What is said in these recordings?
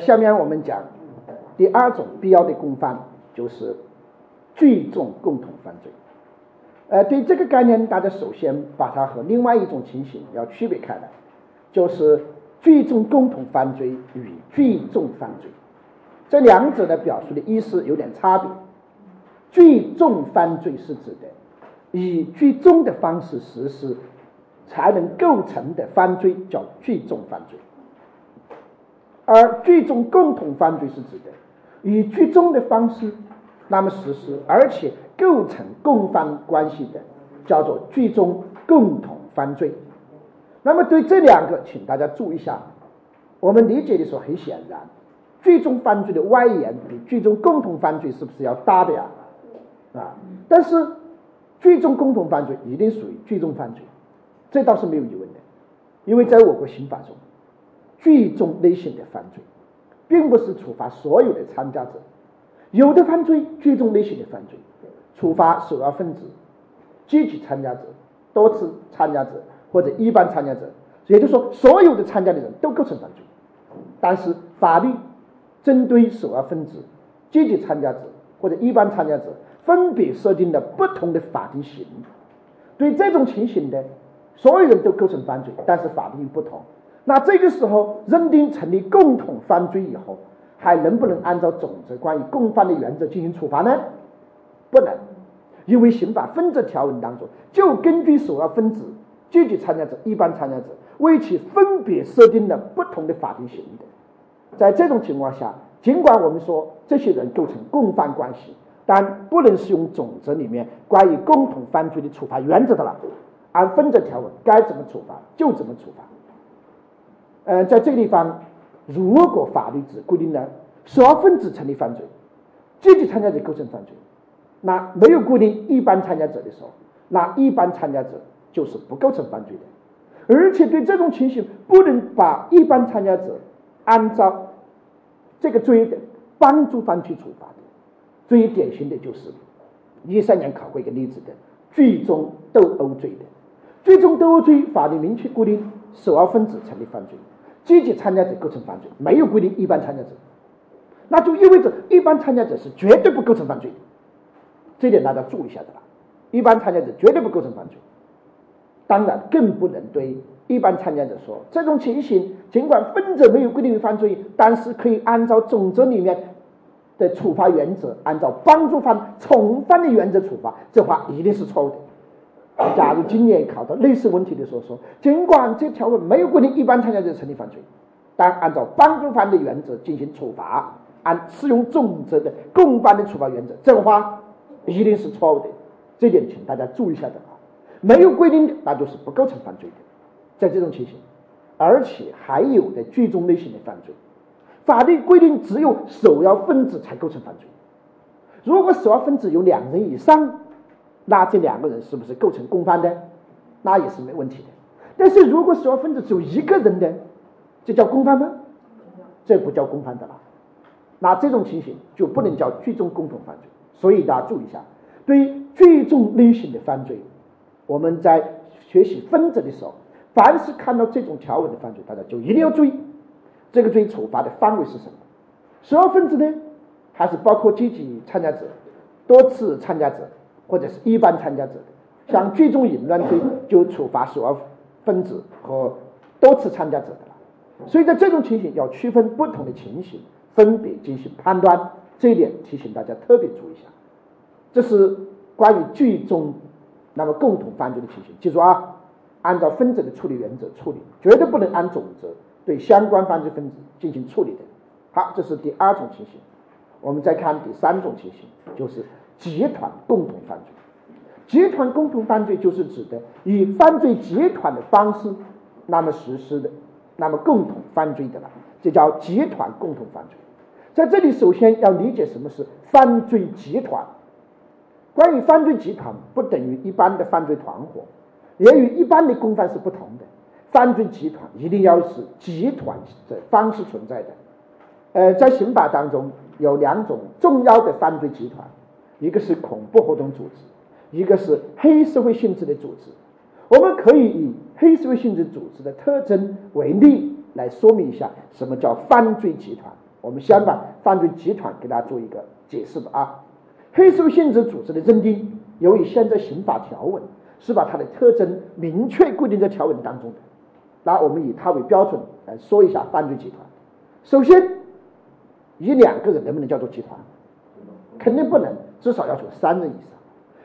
下面我们讲第二种必要的共犯，就是聚众共同犯罪。呃，对这个概念，大家首先把它和另外一种情形要区别开来，就是聚众共同犯罪与聚众犯罪，这两者的表述的意思有点差别。聚众犯罪是指的以聚众的方式实施才能构成的犯罪，叫聚众犯罪；而最终共同犯罪是指的以聚众的方式那么实施，而且。构成共犯关系的叫做聚众共同犯罪。那么对这两个，请大家注意一下。我们理解的时候，很显然，聚众犯罪的外延比聚众共同犯罪是不是要大的呀？啊，但是聚众共同犯罪一定属于聚众犯罪，这倒是没有疑问的。因为在我国刑法中，聚众类型的犯罪，并不是处罚所有的参加者，有的犯罪聚众类型的犯罪。处罚首要分子、积极参加者、多次参加者或者一般参加者，也就是说，所有的参加的人都构成犯罪。但是，法律针对首要分子、积极参加者或者一般参加者，分别设定了不同的法定刑。对这种情形的，所有人都构成犯罪，但是法律不同。那这个时候认定成立共同犯罪以后，还能不能按照总则关于共犯的原则进行处罚呢？不能。因为刑法分则条文当中，就根据首要分子、积极参加者、一般参加者，为其分别设定了不同的法定刑的。在这种情况下，尽管我们说这些人构成共犯关系，但不能适用总则里面关于共同犯罪的处罚原则的了。按分则条文该怎么处罚就怎么处罚。呃，在这个地方，如果法律只规定了首要分子成立犯罪，积极参加者构成犯罪。那没有固定一般参加者的时候，那一般参加者就是不构成犯罪的，而且对这种情形不能把一般参加者按照这个罪的帮助犯去处罚的。最典型的就是一三年考过一个例子的聚众斗殴罪的，聚众斗殴罪法律明确规定首要分子成立犯罪，积极参加者构成犯罪，没有规定一般参加者，那就意味着一般参加者是绝对不构成犯罪的。这点大家注意一下的吧。一般参加者绝对不构成犯罪，当然更不能对一般参加者说，这种情形尽管分则没有规定为犯罪，但是可以按照总则里面的处罚原则，按照帮助犯从犯的原则处罚，这话一定是错误的。假如今年考到类似问题的时候说，尽管这条文没有规定一般参加者成立犯罪，但按照帮助犯的原则进行处罚，按适用重则的共犯的处罚原则，这个话。一定是错误的，这点请大家注意一下的啊。没有规定的，那就是不构成犯罪的。在这种情形，而且还有的聚众类型的犯罪，法律规定只有首要分子才构成犯罪。如果首要分子有两人以上，那这两个人是不是构成共犯的？那也是没问题的。但是如果首要分子只有一个人的，这叫共犯吗？这不叫共犯的了。那这种情形就不能叫聚众共同犯罪。所以大家注意一下，对于聚众类型的犯罪，我们在学习分则的时候，凡是看到这种条文的犯罪，大家就一定要注意，这个罪处罚的范围是什么？首要分子呢，还是包括积极参加者、多次参加者或者是一般参加者的？像聚众淫乱罪就处罚首要分子和多次参加者的了。所以在这种情形要区分不同的情形，分别进行判断。这一点提醒大家特别注意一下，这是关于聚众那么共同犯罪的情形。记住啊，按照分则的处理原则处理，绝对不能按总则对相关犯罪分子进行处理的。好，这是第二种情形。我们再看第三种情形，就是集团共同犯罪。集团共同犯罪就是指的以犯罪集团的方式那么实施的，那么共同犯罪的了，这叫集团共同犯罪。在这里，首先要理解什么是犯罪集团。关于犯罪集团，不等于一般的犯罪团伙，也与一般的共犯是不同的。犯罪集团一定要是集团的方式存在的。呃，在刑法当中有两种重要的犯罪集团，一个是恐怖活动组织，一个是黑社会性质的组织。我们可以以黑社会性质组织的特征为例，来说明一下什么叫犯罪集团。我们先把犯罪集团给大家做一个解释吧啊。黑社会性质组织的认定，由于现在刑法条文是把它的特征明确规定在条文当中的，那我们以它为标准来说一下犯罪集团。首先，一两个人能不能叫做集团？肯定不能，至少要求三人以上。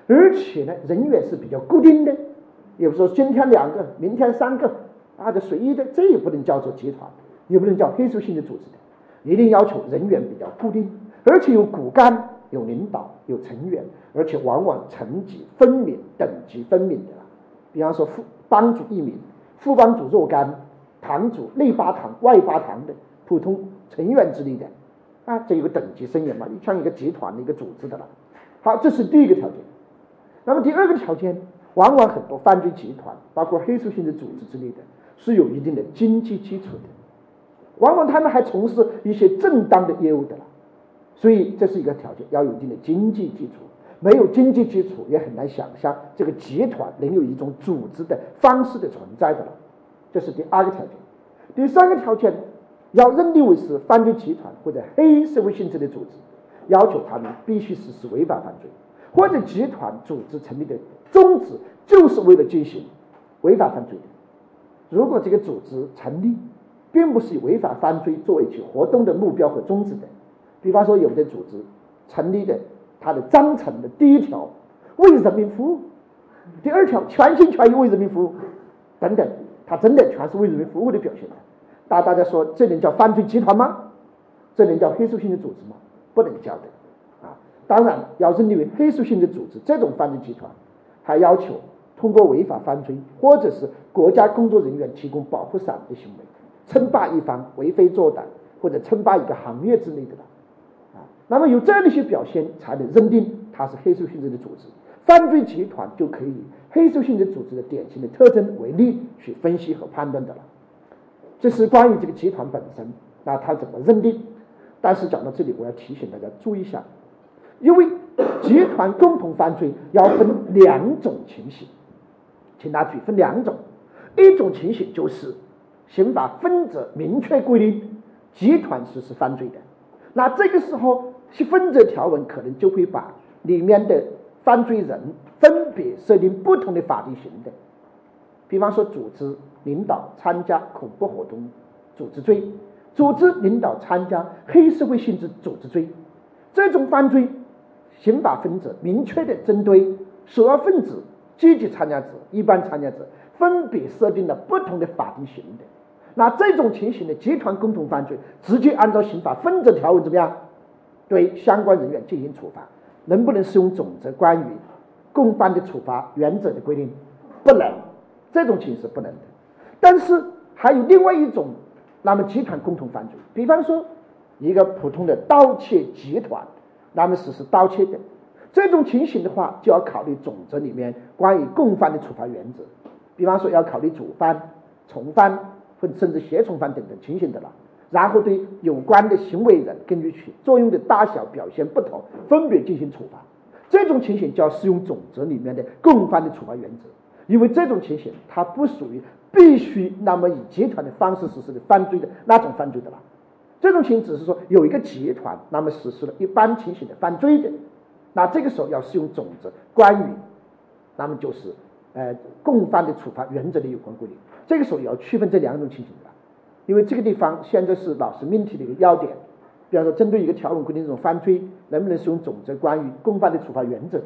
而且呢，人员是比较固定的，也不是说今天两个，明天三个，啊，这随意的，这也不能叫做集团，也不能叫黑社会性质组织的，一定要求人员比较固定，而且有骨干、有领导、有成员，而且往往层级分明、等级分明的。比方说，副帮主一名，副帮主若干，堂主内八堂、外八堂的普通成员之类的，啊，这有个等级森严嘛，像一个集团的一个组织的了。好，这是第一个条件。那么第二个条件，往往很多犯罪集团，包括黑社会性质组织之类的，是有一定的经济基础的，往往他们还从事一些正当的业务的了，所以这是一个条件，要有一定的经济基础。没有经济基础，也很难想象这个集团能有一种组织的方式的存在的了。这是第二个条件。第三个条件，要认定为是犯罪集团或者黑社会性质的组织，要求他们必须实施违法犯罪。或者集团组织成立的宗旨就是为了进行违法犯罪的。如果这个组织成立，并不是以违法犯罪作为其活动的目标和宗旨的，比方说有的组织成立的，它的章程的第一条为人民服务，第二条全心全意为人民服务，等等，它真的全是为人民服务的表现的。大大家说，这能叫犯罪集团吗？这能叫黑社会性的组织吗？不能交的。啊当然，要认定为黑社会性质组织这种犯罪集团，还要求通过违法犯罪或者是国家工作人员提供保护伞的行为，称霸一方、为非作歹或者称霸一个行业之类的了。啊，那么有这样的一些表现，才能认定它是黑社会性质的组织。犯罪集团就可以以黑社会性质组织的典型的特征为例去分析和判断的了。这是关于这个集团本身，那它怎么认定？但是讲到这里，我要提醒大家注意一下。因为集团共同犯罪要分两种情形，请大家注意，分两种。一种情形就是刑法分则明确规定集团实施犯罪的，那这个时候分则条文可能就会把里面的犯罪人分别设定不同的法定刑的。比方说，组织领导参加恐怖活动组织罪，组织领导参加黑社会性质组织罪，这种犯罪。刑法分则明确的针对首要分子、积极参加者、一般参加者，分别设定了不同的法定刑的。那这种情形的集团共同犯罪，直接按照刑法分则条文怎么样，对相关人员进行处罚？能不能适用总则关于共犯的处罚原则的规定？不能，这种情是不能的。但是还有另外一种，那么集团共同犯罪，比方说一个普通的盗窃集团。那么实施盗窃的这种情形的话，就要考虑总则里面关于共犯的处罚原则，比方说要考虑主犯、从犯或甚至胁从犯等等情形的了。然后对有关的行为人根据其作用的大小表现不同，分别进行处罚。这种情形就要适用总则里面的共犯的处罚原则，因为这种情形它不属于必须那么以集团的方式实施的犯罪的那种犯罪的了。这种情形只是说有一个集团，那么实施了一般情形的犯罪的，那这个时候要适用总则关于，那么就是呃共犯的处罚原则的有关规定。这个时候也要区分这两种情形的，因为这个地方现在是老师命题的一个要点。比方说，针对一个条文规定这种犯罪，能不能适用总则关于共犯的处罚原则的，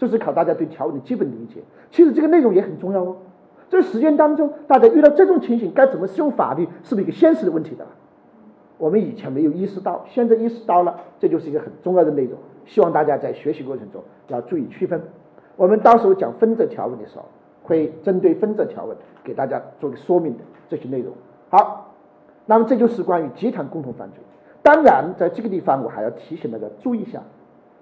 这是考大家对条文的基本理解。其实这个内容也很重要哦。在实践当中，大家遇到这种情形该怎么适用法律，是不是一个现实的问题的？我们以前没有意识到，现在意识到了，这就是一个很重要的内容。希望大家在学习过程中要注意区分。我们到时候讲分则条文的时候，会针对分则条文给大家做个说明的这些内容。好，那么这就是关于集团共同犯罪。当然，在这个地方我还要提醒大家注意一下，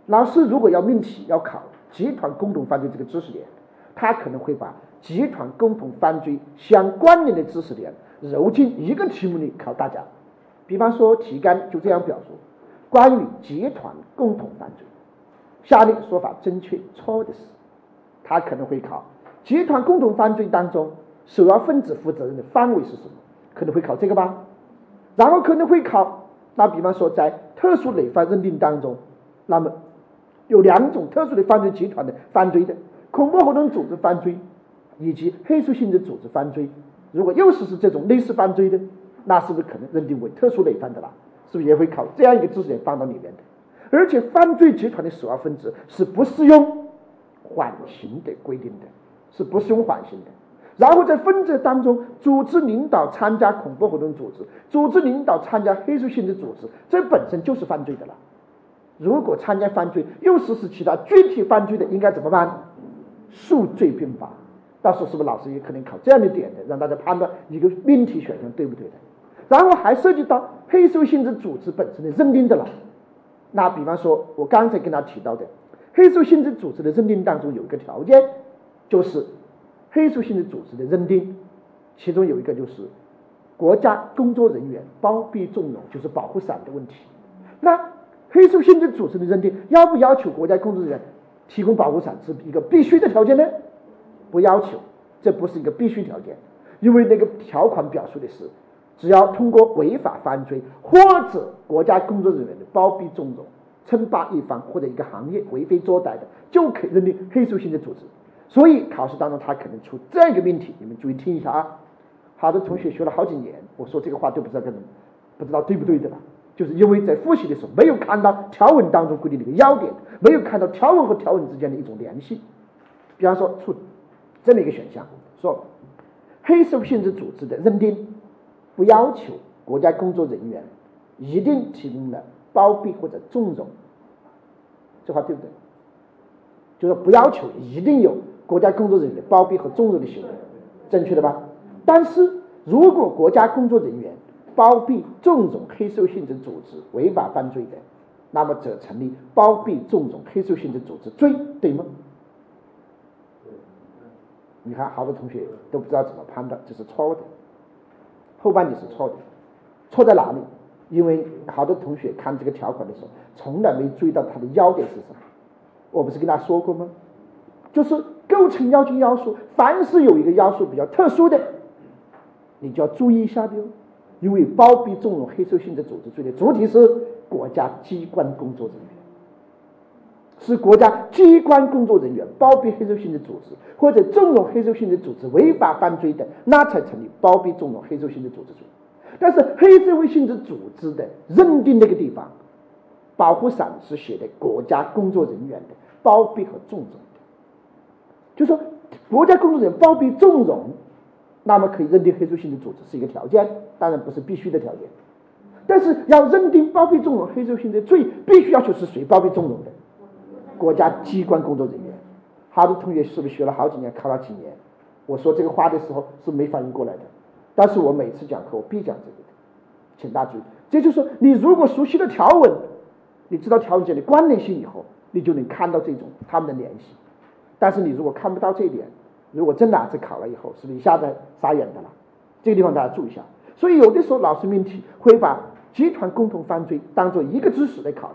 老师如果要命题要考集团共同犯罪这个知识点，他可能会把集团共同犯罪相关联的知识点揉进一个题目里考大家。比方说，题干就这样表述：关于集团共同犯罪，下列说法正确、错误的是，他可能会考集团共同犯罪当中首要分子负责人的范围是什么？可能会考这个吧。然后可能会考那比方说在特殊累犯认定当中，那么有两种特殊的犯罪集团的犯罪的恐怖活动组织犯罪以及黑素性质组织犯罪，如果又是是这种类似犯罪的，那是不是可能认定为特殊累犯的啦？是不是也会考这样一个知识点放到里面的？而且犯罪集团的首要分子是不适用缓刑的规定的，是不适用缓刑的。然后在分则当中，组织领导参加恐怖活动组织，组织领导参加黑素性质组织，这本身就是犯罪的了。如果参加犯罪又实施其他具体犯罪的，应该怎么办？数罪并罚。到时候是不是老师也可能考这样的点的，让大家判断一个命题选项对不对的？然后还涉及到黑素性质组织本身的认定的了。那比方说，我刚才跟他提到的黑素性质组织的认定当中有一个条件，就是。黑素性质组织的认定，其中有一个就是国家工作人员包庇纵容，就是保护伞的问题。那黑素性质组织的认定，要不要求国家工作人员提供保护伞是一个必须的条件呢？不要求，这不是一个必须条件，因为那个条款表述的是，只要通过违法犯罪或者国家工作人员的包庇纵容、称霸一方或者一个行业为非作歹的，就可以认定黑素性质组织。所以考试当中他可能出这样一个命题，你们注意听一下啊。好多同学学了好几年，我说这个话都不知道跟不知道对不对的了，就是因为在复习的时候没有看到条文当中规定的一个要点，没有看到条文和条文之间的一种联系。比方说出这么一个选项，说黑社会性质组织的认定不要求国家工作人员一定提供了包庇或者纵容，这话对不对？就是不要求一定有。国家工作人员的包庇和纵容的行为，正确的吧？但是如果国家工作人员包庇纵容黑社会性质组织违法犯罪的，那么则成立包庇纵容黑社会性质组织罪，对吗？你看，好多同学都不知道怎么判断，这是错的。后半句是错的，错在哪里？因为好多同学看这个条款的时候，从来没注意到它的要点是什么。我不是跟他说过吗？就是。构成要件要素，凡是有一个要素比较特殊的，你就要注意一下的哟。因为包庇纵容黑社性质组织罪的主体是国家机关工作人员，是国家机关工作人员包庇黑社性质组织或者纵容黑社性质组织违法犯罪的，那才成立包庇纵容黑社性质组织罪。但是黑社会性质组织的认定那个地方，保护伞是写的国家工作人员的包庇和纵容。就说国家工作人员包庇纵容，那么可以认定黑素性质组织是一个条件，当然不是必须的条件。但是要认定包庇纵容黑素性质罪，必须要求是谁包庇纵容的？国家机关工作人员。好多同学是不是学了好几年，考了几年？我说这个话的时候是没反应过来的。但是我每次讲课我必讲这个的，请大家注意。这就是说，你如果熟悉了条文，你知道条文间的关联性以后，你就能看到这种他们的联系。但是你如果看不到这一点，如果真的是考了以后，是不是一下子傻眼的了？这个地方大家注意一下。所以有的时候老师命题会把集团共同犯罪当做一个知识来考的，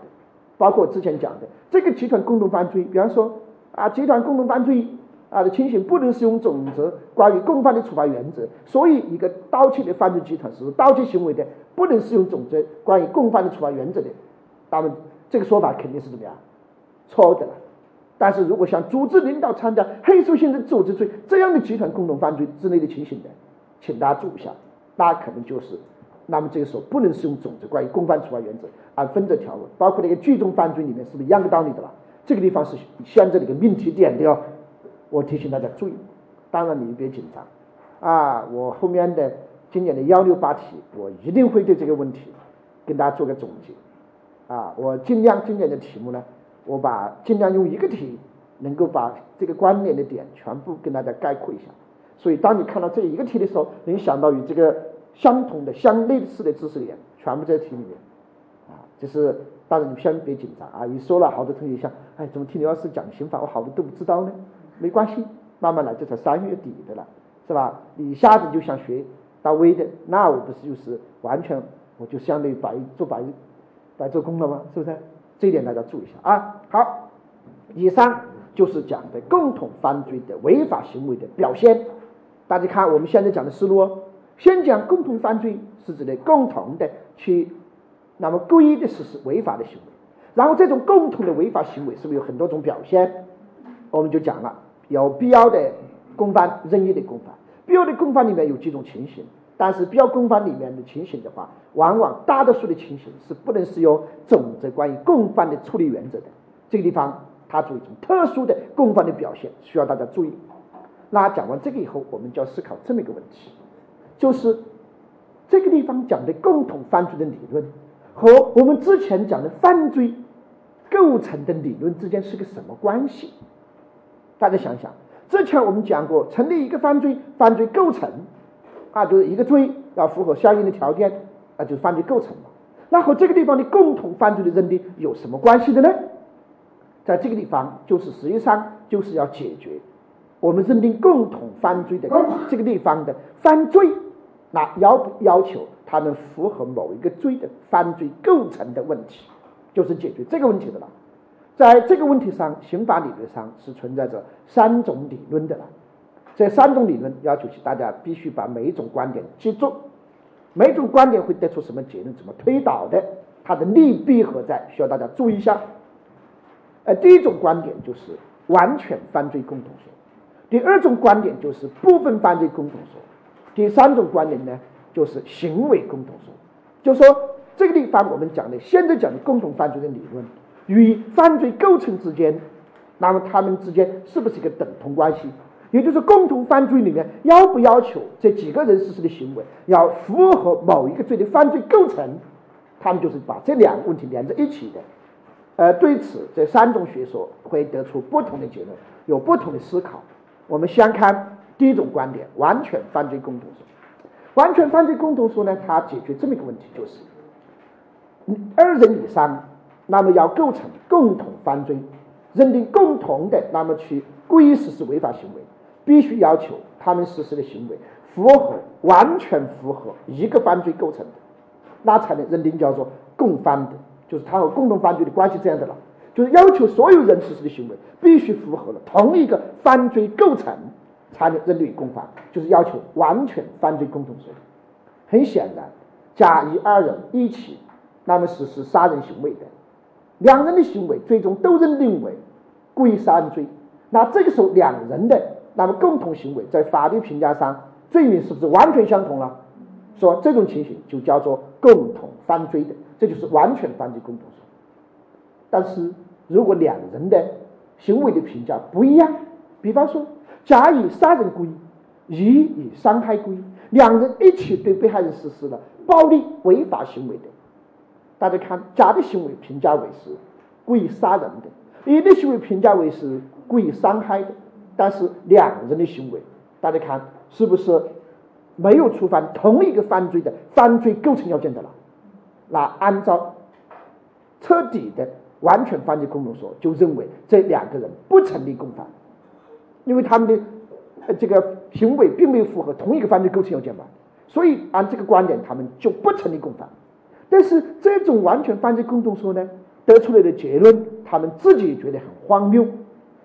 包括之前讲的这个集团共同犯罪，比方说啊，集团共同犯罪啊的情形不能适用总则关于共犯的处罚原则，所以一个盗窃的犯罪集团是盗窃行为的，不能适用总则关于共犯的处罚原则的，那么这个说法肯定是怎么样？错的了。但是如果像组织领导参加黑素性质组织罪这样的集团共同犯罪之类的情形的，请大家注意一下，那可能就是，那么这个时候不能适用总则关于共犯处罚原则而分则条文，包括那个聚众犯罪里面是不是一样的道理的了？这个地方是现在的一个命题点的哦，我提醒大家注意。当然你别紧张啊，我后面的今年的幺六八题，我一定会对这个问题跟大家做个总结啊，我尽量今年的题目呢。我把尽量用一个题，能够把这个关联的点全部跟大家概括一下。所以，当你看到这一个题的时候，能想到与这个相同的、相类似的知识点，全部在题里面。啊，就是当然你先别紧张啊！一说了，好多同学想，哎，怎么听刘老师讲刑法，我好多都不知道呢？没关系，慢慢来，这才三月底的了，是吧？你一下子就想学到位的，那我不是就是完全我就相当于白做白白做工了吗？是不是？这一点大家注意一下啊！好，以上就是讲的共同犯罪的违法行为的表现。大家看我们现在讲的思路哦，先讲共同犯罪是指的共同的去那么故意的实施违法的行为，然后这种共同的违法行为是不是有很多种表现？我们就讲了，有必要的共犯，任意的共犯。必要的共犯里面有几种情形，但是标共犯里面的情形的话，往往大多数的情形是不能适用总则关于共犯的处理原则的。这个地方它做一种特殊的共犯的表现，需要大家注意。那讲完这个以后，我们就要思考这么一个问题，就是这个地方讲的共同犯罪的理论和我们之前讲的犯罪构成的理论之间是个什么关系？大家想想，之前我们讲过，成立一个犯罪，犯罪构成啊，就是一个罪要符合相应的条件，那就是犯罪构成嘛。那和这个地方的共同犯罪的认定有什么关系的呢？在这个地方，就是实际上就是要解决。我们认定共同犯罪的这个地方的犯罪，那要不要求他们符合某一个罪的犯罪构成的问题，就是解决这个问题的了。在这个问题上，刑法理论上是存在着三种理论的了。这三种理论要求大家必须把每一种观点记住，每一种观点会得出什么结论，怎么推导的，它的利弊何在，需要大家注意一下。呃，第一种观点就是完全犯罪共同说。第二种观点就是部分犯罪共同说，第三种观点呢就是行为共同说，就说这个地方我们讲的现在讲的共同犯罪的理论与犯罪构成之间，那么他们之间是不是一个等同关系？也就是共同犯罪里面要不要求这几个人实施的行为要符合某一个罪的犯罪构成？他们就是把这两个问题连在一起的。呃，对此这三种学说会得出不同的结论，有不同的思考。我们先看第一种观点，完全犯罪共同说。完全犯罪共同说呢，它解决这么一个问题，就是二人以上，那么要构成共同犯罪，认定共同的，那么去故意实施违法行为，必须要求他们实施的行为符合完全符合一个犯罪构成的，那才能认定叫做共犯的，就是他和共同犯罪的关系这样的了。就是要求所有人实施的行为必须符合了同一个犯罪构成，才能认定共犯。就是要求完全犯罪共同说。很显然，甲乙二人一起那么实施杀人行为的，两人的行为最终都认定为故意杀人罪。那这个时候，两人的那么共同行为在法律评价上罪名是不是完全相同了？说这种情形就叫做共同犯罪的，这就是完全犯罪共同说。但是如果两人的行为的评价不一样，比方说甲以杀人故意，乙以伤害故意，两人一起对被害人实施了暴力违法行为的，大家看甲的行为评价为是故意杀人的，乙的行为评价为是故意伤害的，但是两人的行为，大家看是不是没有触犯同一个犯罪的犯罪构成要件的了？那按照彻底的。完全犯罪共同说，就认为这两个人不成立共犯，因为他们的这个行为并没有符合同一个犯罪构成要件吧，所以按这个观点，他们就不成立共犯。但是这种完全犯罪共同说呢，得出来的结论，他们自己觉得很荒谬，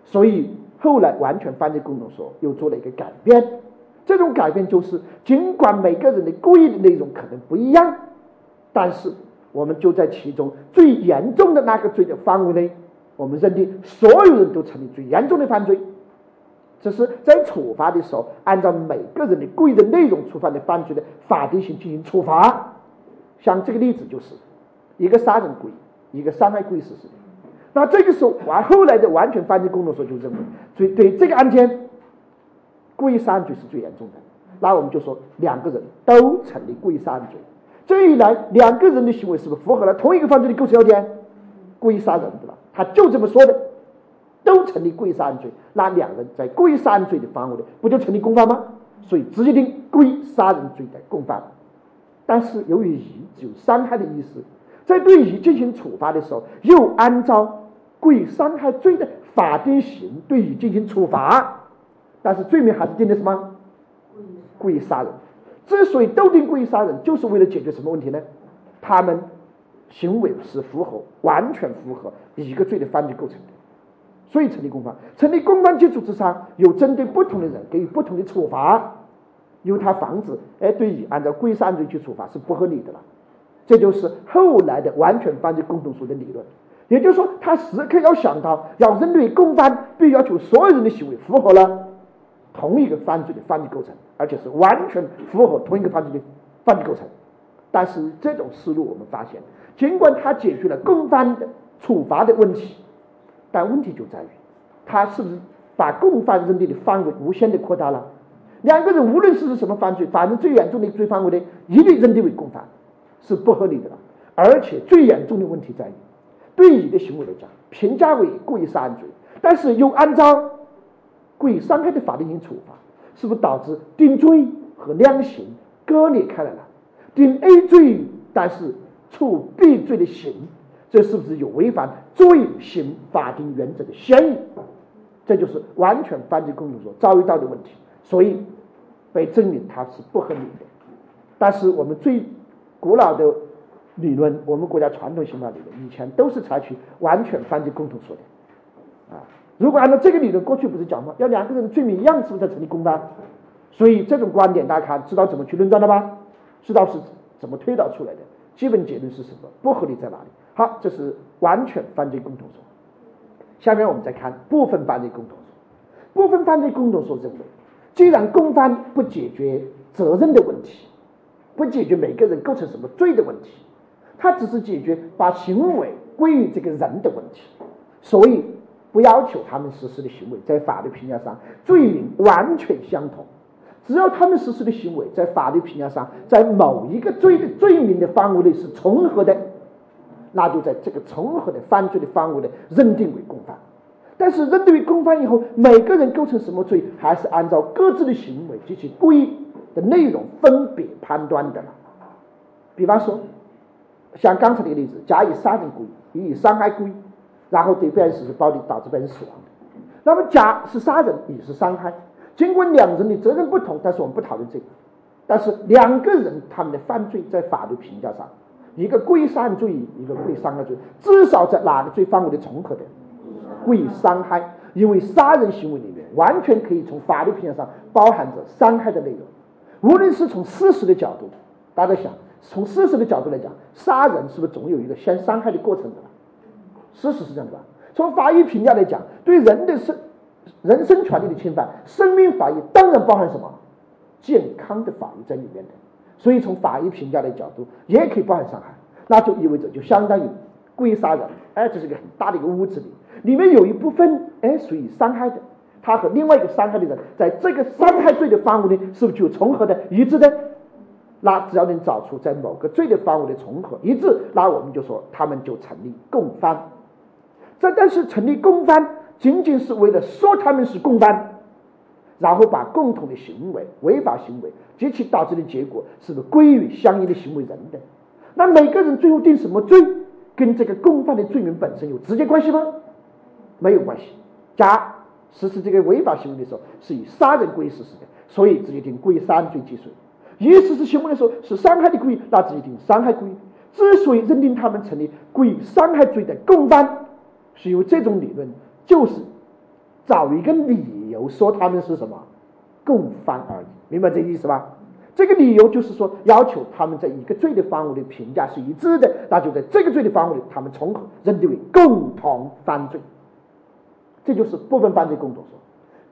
所以后来完全犯罪共同说又做了一个改变。这种改变就是，尽管每个人的故意的内容可能不一样，但是。我们就在其中最严重的那个罪的范围内，我们认定所有人都成立最严重的犯罪。只是在处罚的时候，按照每个人的故意的内容触犯的犯罪的法定性进行处罚。像这个例子就是，一个杀人故意，一个伤害故意实施的。那这个时候，完后来的完全犯罪共同说就认为，所以对这个案件，故意杀人罪是最严重的。那我们就说，两个人都成立故意杀人罪。这一来，两个人的行为是不是符合了同一个犯罪的构成要件？故意杀人，对吧？他就这么说的，都成立故意杀人罪。那两人在故意杀人罪的范围内，不就成立共犯吗？所以直接定故意杀人罪的共犯。但是由于乙只有伤害的意思，在对乙进行处罚的时候，又按照故意伤害罪的法定刑对乙进行处罚，但是罪名还是定的什么？故意杀人。之所以都定故意杀人，就是为了解决什么问题呢？他们行为是符合完全符合一个罪的犯罪构成的，所以成立公犯。成立公犯基础之上，有针对不同的人给予不同的处罚，因为他防止哎对乙按照故意杀人罪去处罚是不合理的了。这就是后来的完全犯罪共同说的理论。也就是说，他时刻要想到，要针对共犯，必要求所有人的行为符合了同一个犯罪的犯罪构成，而且是完全符合同一个犯罪的犯罪构成。但是这种思路，我们发现，尽管他解决了共犯的处罚的问题，但问题就在于，他是不是把共犯认定的范围无限的扩大了？两个人无论是什么犯罪，反正最严重的罪范围呢，一律认定为共犯，是不合理的了。而且最严重的问题在于。对你的行为来讲，评价为故意杀人罪，但是又按照故意伤害的法定刑处罚，是不是导致定罪和量刑割裂开来了？定 A 罪，但是处 B 罪的刑，这是不是有违反罪刑法定原则的嫌疑？这就是完全犯罪共同所遭遇到的问题，所以被证明它是不合理的。但是我们最古老的。理论，我们国家传统刑法理论以前都是采取完全犯罪共同说的，啊，如果按照这个理论，过去不是讲吗？要两个人罪名一样，是不是才成立共犯？所以这种观点大家看，知道怎么去论断了吧？知道是怎么推导出来的？基本结论是什么？不合理在哪里？好，这是完全犯罪共同说。下面我们再看部分犯罪共同说。部分犯罪共同说认为，既然共犯不解决责任的问题，不解决每个人构成什么罪的问题。他只是解决把行为归于这个人的问题，所以不要求他们实施的行为在法律评价上罪名完全相同。只要他们实施的行为在法律评价上在某一个罪的罪名的范围内是重合的，那就在这个重合的犯罪的范围内认定为共犯。但是认定为共犯以后，每个人构成什么罪，还是按照各自的行为及其故意的内容分别判断的了。比方说。像刚才那个例子，甲以杀人故意，乙以伤害故意，然后对被害人实施暴力，导致被害人死亡。那么甲是杀人，乙是伤害。尽管两人的责任不同，但是我们不讨论这个。但是两个人他们的犯罪在法律评价上，一个故意杀人罪，一个故意伤害罪，至少在哪个罪范围的重合的？故意伤害，因为杀人行为里面完全可以从法律评价上包含着伤害的内容。无论是从事实的角度，大家想。从事实的角度来讲，杀人是不是总有一个先伤害的过程的？事实是这样的吧？从法医评价来讲，对人的生人身权利的侵犯，生命法益当然包含什么健康的法益在里面的。所以从法医评价的角度，也可以包含伤害。那就意味着就相当于故意杀人，哎，这是一个很大的一个屋子里，里面有一部分哎属于伤害的，他和另外一个伤害的人在这个伤害罪的范围内是不是就重合的一致的？那只要能找出在某个罪的范围的重合一致，那我们就说他们就成立共犯。这但是成立共犯，仅仅是为了说他们是共犯，然后把共同的行为、违法行为及其导致的结果，是不是归于相应的行为人的？那每个人最后定什么罪，跟这个共犯的罪名本身有直接关系吗？没有关系。甲实施这个违法行为的时候，是以杀人故意实施的，所以直接定故意杀人罪既遂。一实施行为的时候是伤害的故意，那直接定伤害故意。之所以认定他们成立故意伤害罪的共犯，是因为这种理论就是找一个理由说他们是什么共犯而已，明白这意思吧？这个理由就是说要求他们在一个罪的范围的评价是一致的，那就在这个罪的范围里他们重合认定为共同犯罪，这就是部分犯罪共同说。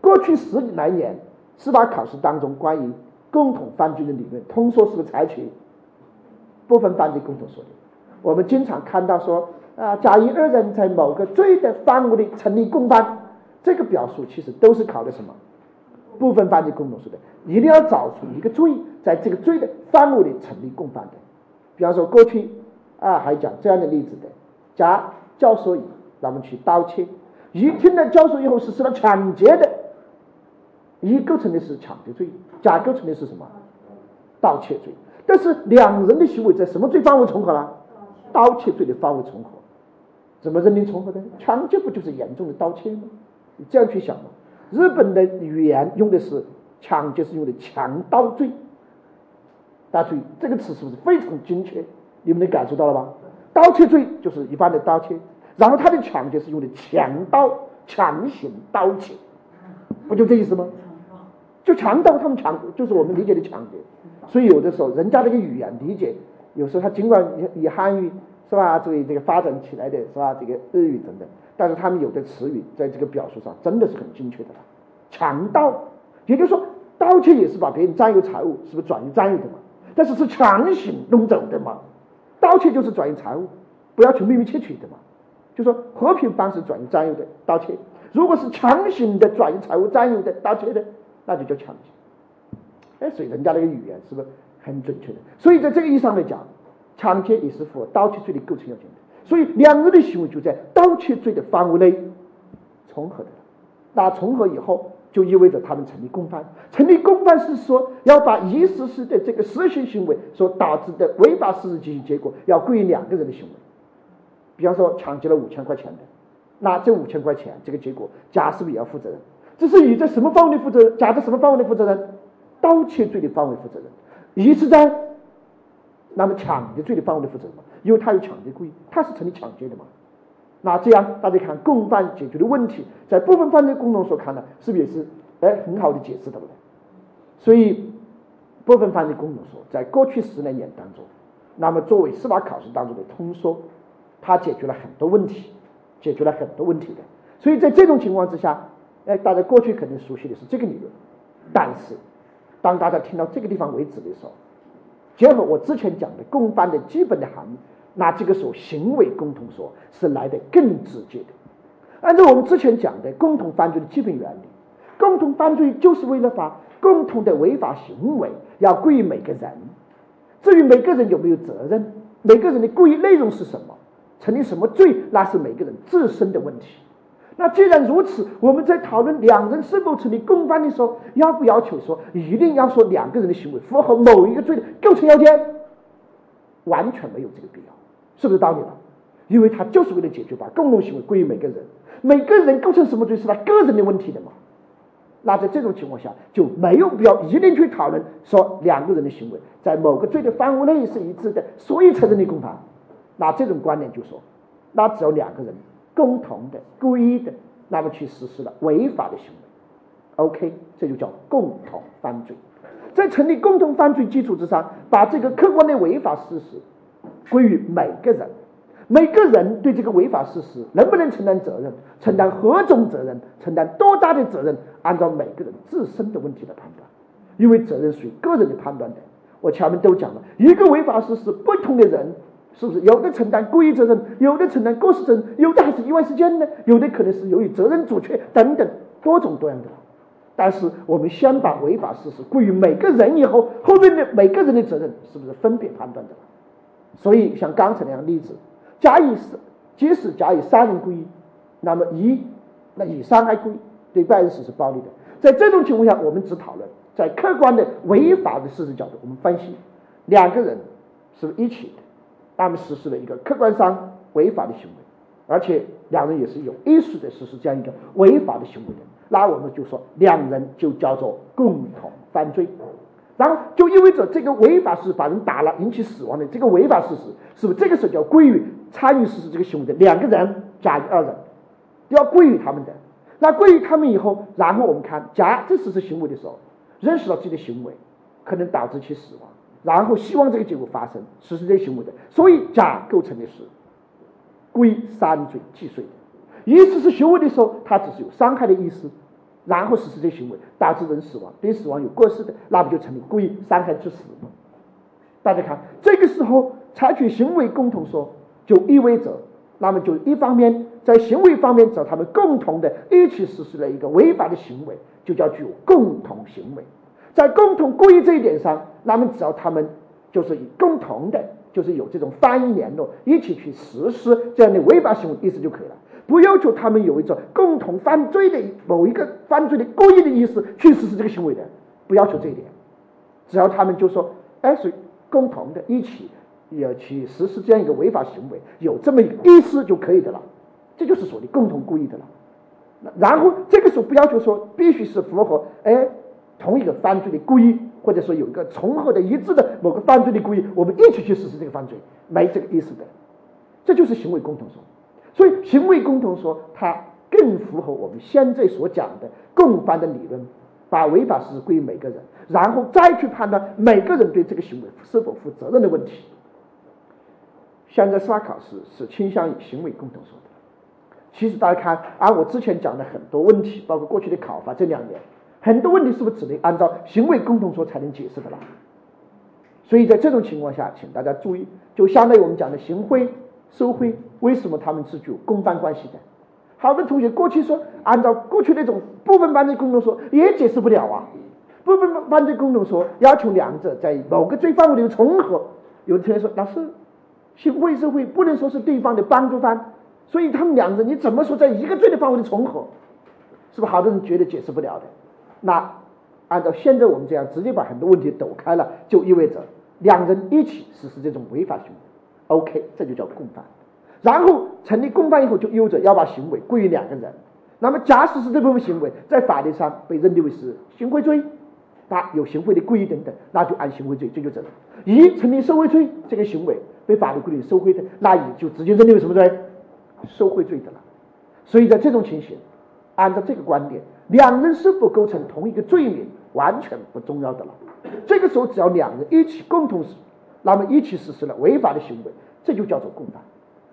过去十来年司法考试当中关于共同犯罪的理论，通说是不是采取部分犯罪共同说的？我们经常看到说啊，甲乙二人在某个罪的范围内成立共犯，这个表述其实都是考的什么部分犯罪共同说的？一定要找出一个罪在这个罪的范围内成立共犯的。比方说过去啊，还讲这样的例子的：甲教唆乙，咱们去盗窃，乙听了教唆以后实施了抢劫的。乙构成的是抢劫罪，甲构成的是什么？盗窃罪。但是两人的行为在什么罪范围重合了？盗窃罪的范围重合。怎么认定重合的？抢劫不就是严重的盗窃吗？你这样去想嘛。日本的语言用的是抢劫是用的强盗罪，大家注意这个词是不是非常精确？你们能感受到了吧？盗窃罪就是一般的盗窃，然后他的抢劫是用的强盗强行盗窃，不就这意思吗？就强盗，他们抢就是我们理解的抢劫，所以有的时候人家这个语言理解有时候他尽管以以汉语是吧作为这个发展起来的是吧这个日语等等，但是他们有的词语在这个表述上真的是很精确的了。强盗，也就是说盗窃也是把别人占有财物，是不是转移占有的嘛？但是是强行弄走的嘛？盗窃就是转移财物，不要求秘密窃取的嘛？就说和平方式转移占有的盗窃，如果是强行的转移财物占有的盗窃的，那就叫抢劫。哎，所以人家那个语言是不是很准确的？所以在这个意义上来讲，抢劫也是符合盗窃罪的构成要件的。所以两个的行为就在盗窃罪的范围内重合的。那重合以后。就意味着他们成立共犯，成立共犯是说要把一实施的这个实行行为所导致的违法事实进行结果要归于两个人的行为。比方说抢劫了五千块钱的，那这五千块钱这个结果甲是不是也要负责任？这是乙在什么范围内负责？甲在什么范围内负责任？盗窃罪的范围负责任。乙是在那么抢劫罪的范围内负责任？因为他有抢劫故意，他是成立抢劫的嘛。那这样大家看共犯解决的问题，在部分犯罪共同所看呢，是不是也是哎很好的解释，对不对？所以部分犯罪共同所在过去十来年当中，那么作为司法考试当中的通说，它解决了很多问题，解决了很多问题的。所以在这种情况之下，哎，大家过去肯定熟悉的是这个理论，但是当大家听到这个地方为止的时候，结合我之前讲的共犯的基本的含义。那这个时候，行为共同说是来的更直接的。按照我们之前讲的共同犯罪的基本原理，共同犯罪就是为了把共同的违法行为要归于每个人。至于每个人有没有责任，每个人的故意内容是什么，成立什么罪，那是每个人自身的问题。那既然如此，我们在讨论两人是否成立共犯的时候，要不要求说一定要说两个人的行为符合某一个罪的构成要件？完全没有这个必要。是不是道理了？因为他就是为了解决把共同行为归于每个人，每个人构成什么罪是他个人的问题的嘛？那在这种情况下就没有必要一定去讨论说两个人的行为在某个罪的范围内是一致的，所以才成立共犯。那这种观点就说，那只要两个人共同的、故意的，那么去实施了违法的行为，OK，这就叫共同犯罪。在成立共同犯罪基础之上，把这个客观的违法事实。归于每个人，每个人对这个违法事实能不能承担责任，承担何种责任，承担多大的责任，按照每个人自身的问题来判断，因为责任属于个人的判断的。我前面都讲了一个违法事实，不同的人是不是有的承担故意责任，有的承担过失责任，有的还是意外事件呢？有的可能是由于责任阻却等等多种多样的。但是我们先把违法事实归于每个人以后，后面的每个人的责任是不是分别判断的？所以，像刚才那样例子，假以是，即使甲乙杀人故意，那么乙那以伤害故意对被害人实施暴力的，在这种情况下，我们只讨论在客观的违法的事实角度，我们分析两个人是一起的，他们实施了一个客观上违法的行为，而且两人也是有意识的实施这样一个违法的行为的，那我们就说两人就叫做共同犯罪。然后就意味着这个违法事把人打了引起死亡的这个违法事实，是不是这个时候就要归于参与实施这个行为的两个人甲乙二人，要归于他们的。那归于他们以后，然后我们看甲在实施行为的时候，认识到自己的行为可能导致其死亡，然后希望这个结果发生，实施这个行为的，所以甲构成的是故意杀人罪既遂的。乙实施行为的时候，他只是有伤害的意思。然后实施这行为，导致人死亡，对死亡有过失的，那不就成立故意伤害致死吗？大家看，这个时候采取行为共同说，就意味着，那么就一方面在行为方面，找他们共同的一起实施了一个违法的行为，就叫具有共同行为。在共同故意这一点上，那么只要他们就是以共同的，就是有这种翻译联络，一起去实施这样的违法行为，意思就可以了。不要求他们有一种共同犯罪的某一个犯罪的故意的意思去实施这个行为的，不要求这一点，只要他们就说，哎，是共同的一起要去实施这样一个违法行为，有这么一个意思就可以的了，这就是所谓共同故意的了。然后这个时候不要求说必须是符合哎同一个犯罪的故意，或者说有一个重合的一致的某个犯罪的故意，我们一起去实施这个犯罪，没这个意思的，这就是行为共同说。所以，行为共同说，它更符合我们现在所讲的共犯的理论，把违法事实归于每个人，然后再去判断每个人对这个行为是否负责任的问题。现在司法考试是倾向于行为共同说的。其实大家看，按我之前讲的很多问题，包括过去的考法，这两年很多问题是不是只能按照行为共同说才能解释的了？所以在这种情况下，请大家注意，就相当于我们讲的行贿、受贿，为什么他们是具有公犯关系的？好多同学过去说，按照过去那种部分犯罪共同说也解释不了啊。部分犯罪共同说要求两者在某个罪范围里重合。有的同学说，老师，行贿受贿不能说是对方的帮助犯，所以他们两者你怎么说在一个罪的范围里重合？是不是好多人觉得解释不了的？那按照现在我们这样直接把很多问题抖开了，就意味着。两人一起实施这种违法行为，OK，这就叫共犯。然后成立共犯以后，就意味着要把行为归于两个人。那么假使是这部分行为在法律上被认定为是行贿罪，那有行贿的故意等等，那就按行贿罪追究责任。一成立受贿罪，这个行为被法律规定受贿的，那也就直接认定为什么罪？受贿罪的了。所以在这种情形，按照这个观点，两人是否构成同一个罪名，完全不重要的了。这个时候，只要两人一起共同，那么一起实施了违法的行为，这就叫做共犯。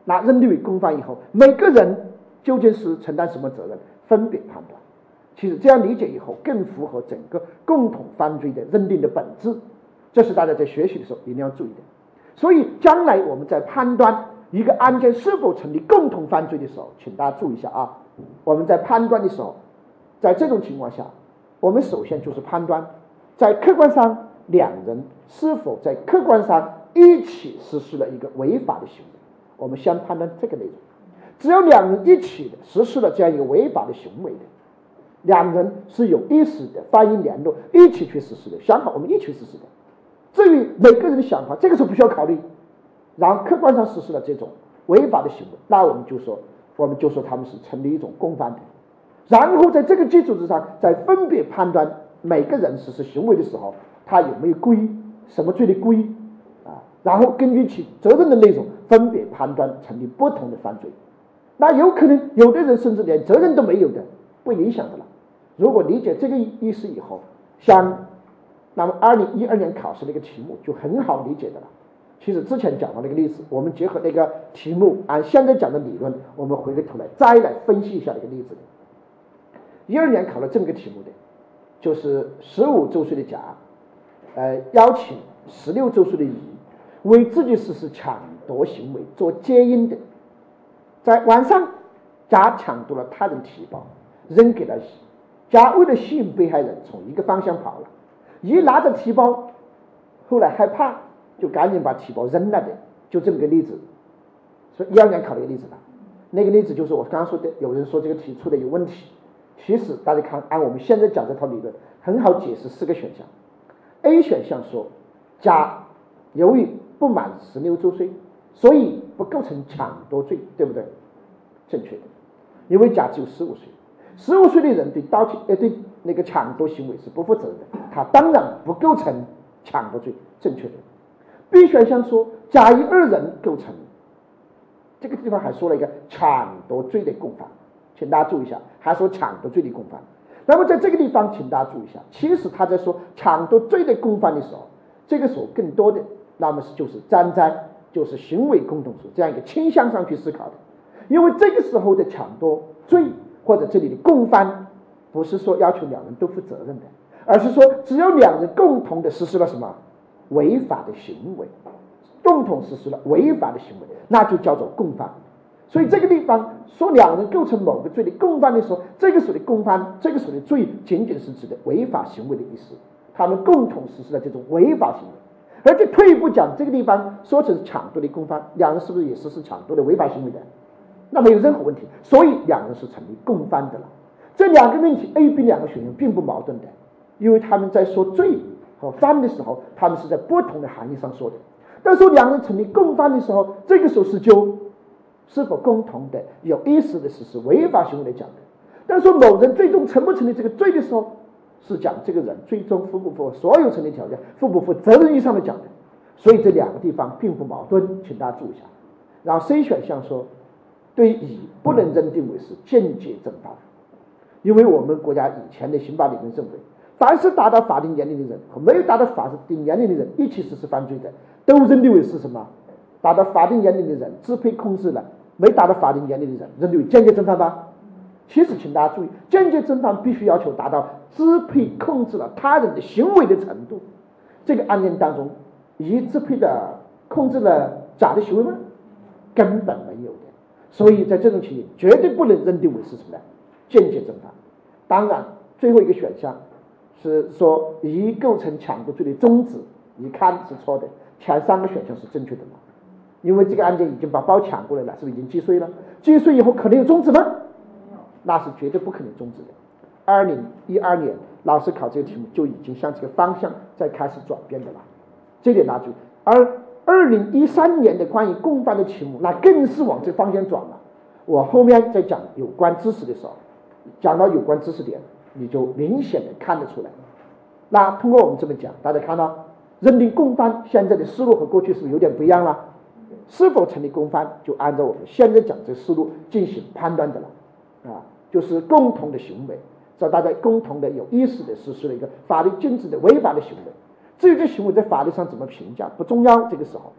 那认定为共犯以后，每个人究竟是承担什么责任，分别判断。其实这样理解以后，更符合整个共同犯罪的认定的本质。这是大家在学习的时候一定要注意的。所以，将来我们在判断一个案件是否成立共同犯罪的时候，请大家注意一下啊。我们在判断的时候，在这种情况下，我们首先就是判断。在客观上，两人是否在客观上一起实施了一个违法的行为？我们先判断这个内容。只有两人一起的实施了这样一个违法的行为的，两人是有意识的发音联络，一起去实施的，想好我们一起实施的。至于每个人的想法，这个时候不需要考虑。然后客观上实施了这种违法的行为，那我们就说，我们就说他们是成立一种共犯的。然后在这个基础之上，再分别判断。每个人实施行为的时候，他有没有故意？什么罪的故意？啊，然后根据其责任的内容，分别判断成立不同的犯罪。那有可能有的人甚至连责任都没有的，不影响的了。如果理解这个意思以后，像那么二零一二年考试那个题目就很好理解的了。其实之前讲的那个例子，我们结合那个题目，按现在讲的理论，我们回过头来再来分析一下那个例子。一二年考了这么个题目的。就是十五周岁的甲，呃，邀请十六周岁的乙为自己实施抢夺行为做接应的，在晚上，甲抢夺了他人提包，扔给了乙。甲为了吸引被害人从一个方向跑了，乙拿着提包，后来害怕，就赶紧把提包扔了的，就这么个例子。所以一二年考的一个例子吧，那个例子就是我刚刚说的，有人说这个题出的有问题。其实大家看，按我们现在讲这套理论，很好解释四个选项。A 选项说，甲由于不满十六周岁，所以不构成抢夺罪，对不对？正确的，因为甲只有十五岁，十五岁的人对盗窃呃对那个抢夺行为是不负责任的，他当然不构成抢夺罪，正确的。B 选项说，甲乙二人构成，这个地方还说了一个抢夺罪的共犯。请大家注意一下，还说抢夺罪的共犯。那么在这个地方，请大家注意一下，其实他在说抢夺罪的共犯的时候，这个时候更多的那么是就是站在就是行为共同说这样一个倾向上去思考的。因为这个时候的抢夺罪或者这里的共犯，不是说要求两人都负责任的，而是说只有两人共同的实施了什么违法的行为，共同实施了违法的行为，那就叫做共犯。所以这个地方说两人构成某个罪的共犯的时候，这个时候的共犯，这个时候的罪，仅仅是指的违法行为的意思。他们共同实施了这种违法行为，而且退一步讲，这个地方说成是抢夺的共犯，两人是不是也实施抢夺的违法行为的？那没有任何问题。所以两人是成立共犯的了。这两个问题 A、B 两个选项并不矛盾的，因为他们在说罪和犯的时候，他们是在不同的含义上说的。但是两人成立共犯的时候，这个时候是就是否共同的有意识的实施违法行为来讲的，但是说某人最终成不成立这个罪的时候，是讲这个人最终符不符合所有成立条件，负不负责任意义上的讲的，所以这两个地方并不矛盾，请大家注意一下。然后 C 选项说，对乙不能认定为是间接正当，因为我们国家以前的刑法理论认为，凡是达到法定年龄的人和没有达到法定年龄的人一起实施犯罪的，都认定为是什么达到法定年龄的人支配控制了没达到法定年龄的人，认定为间接正犯吧？其实，请大家注意，间接正犯必须要求达到支配控制了他人的行为的程度。这个案件当中，乙支配的控制了甲的行为吗？根本没有的。所以在这种情形，绝对不能认定为是什么呢？间接正犯。当然，最后一个选项是说乙构成抢夺罪的中止，一看是错的。前三个选项是正确的嘛？因为这个案件已经把包抢过来了，是不是已经既遂了？既遂以后可能有终止吗？那是绝对不可能终止的。二零一二年老师考这个题目就已经向这个方向在开始转变的了，这点拿住。而二零一三年的关于共犯的题目，那更是往这方向转了。我后面在讲有关知识的时候，讲到有关知识点，你就明显的看得出来。那通过我们这么讲，大家看到认定共犯现在的思路和过去是不是有点不一样了？是否成立共犯，就按照我们现在讲这思路进行判断的了，啊。就是共同的行为，是大家共同的有意识的实施了一个法律禁止的违法的行为。至于这行为在法律上怎么评价不重要，这个时候，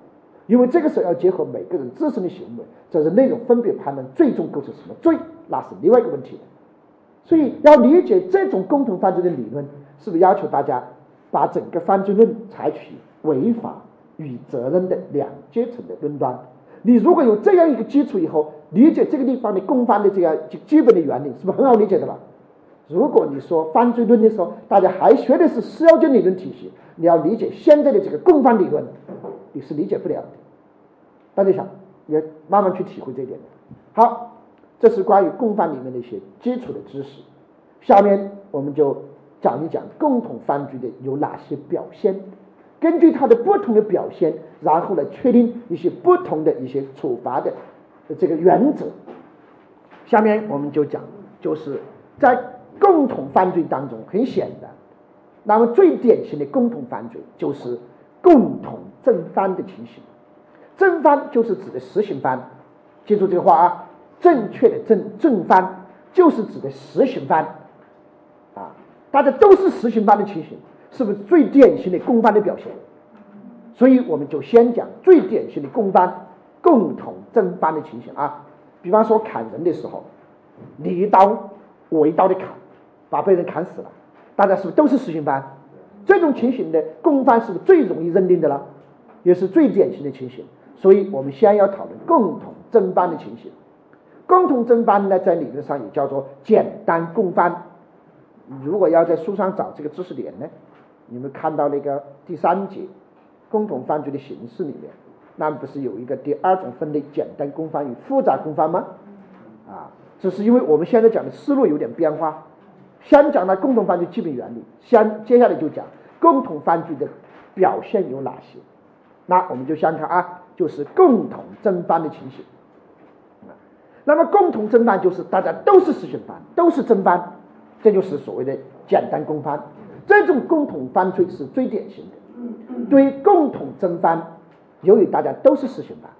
因为这个时候要结合每个人自身的行为，这是内容分别判断最终构成什么罪，那是另外一个问题所以要理解这种共同犯罪的理论，是不是要求大家把整个犯罪论采取违法与责任的两阶层的论断？你如果有这样一个基础以后。理解这个地方的共犯的这样基本的原理，是不是很好理解的了？如果你说犯罪论的时候，大家还学的是四要件理论体系，你要理解现在的这个共犯理论，你是理解不了的。大家想，也慢慢去体会这一点。好，这是关于共犯里面的一些基础的知识。下面我们就讲一讲共同犯罪的有哪些表现，根据它的不同的表现，然后来确定一些不同的一些处罚的。这个原则，下面我们就讲，就是在共同犯罪当中，很显然，那么最典型的共同犯罪就是共同正犯的情形。正犯就是指的实行犯，记住这个话啊，正确的正正犯就是指的实行犯啊，大家都是实行犯的情形，是不是最典型的共犯的表现？所以我们就先讲最典型的共犯。共同正犯的情形啊，比方说砍人的时候，你一刀我一刀的砍，把被人砍死了，大家是不是都是实行犯？这种情形的共犯是不是最容易认定的了？也是最典型的情形。所以我们先要讨论共同正犯的情形。共同正犯呢，在理论上也叫做简单共犯。如果要在书上找这个知识点呢，你们看到那个第三节共同犯罪的形式里面。那不是有一个第二种分类，简单共犯与复杂共犯吗？啊，只是因为我们现在讲的思路有点变化，先讲了共同犯罪基本原理，先接下来就讲共同犯罪的表现有哪些。那我们就先看啊，就是共同正犯的情形。那么共同正犯就是大家都是实行犯，都是正犯，这就是所谓的简单公犯。这种共同犯罪是最典型的，对共同正犯。由于大家都是实行犯，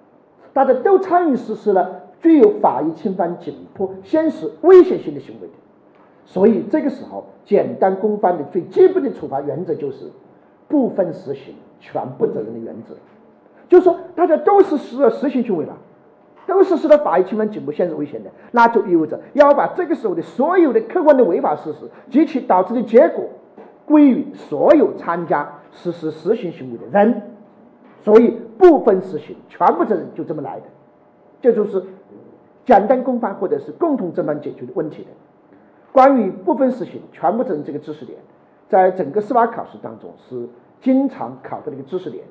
大家都参与实施了具有法益侵犯紧迫现实危险性的行为的，所以这个时候简单公犯的最基本的处罚原则就是部分实行全部责任的原则，就是说大家都是实实行行为了，都实施到法益侵犯紧迫现实危险的，那就意味着要把这个时候的所有的客观的违法事实及其导致的结果归于所有参加实施实行行为的人，所以。部分实行，全部责任就这么来的，这就是简单公犯或者是共同正犯解决的问题的。关于部分实行、全部责任这个知识点，在整个司法考试当中是经常考的一个知识点。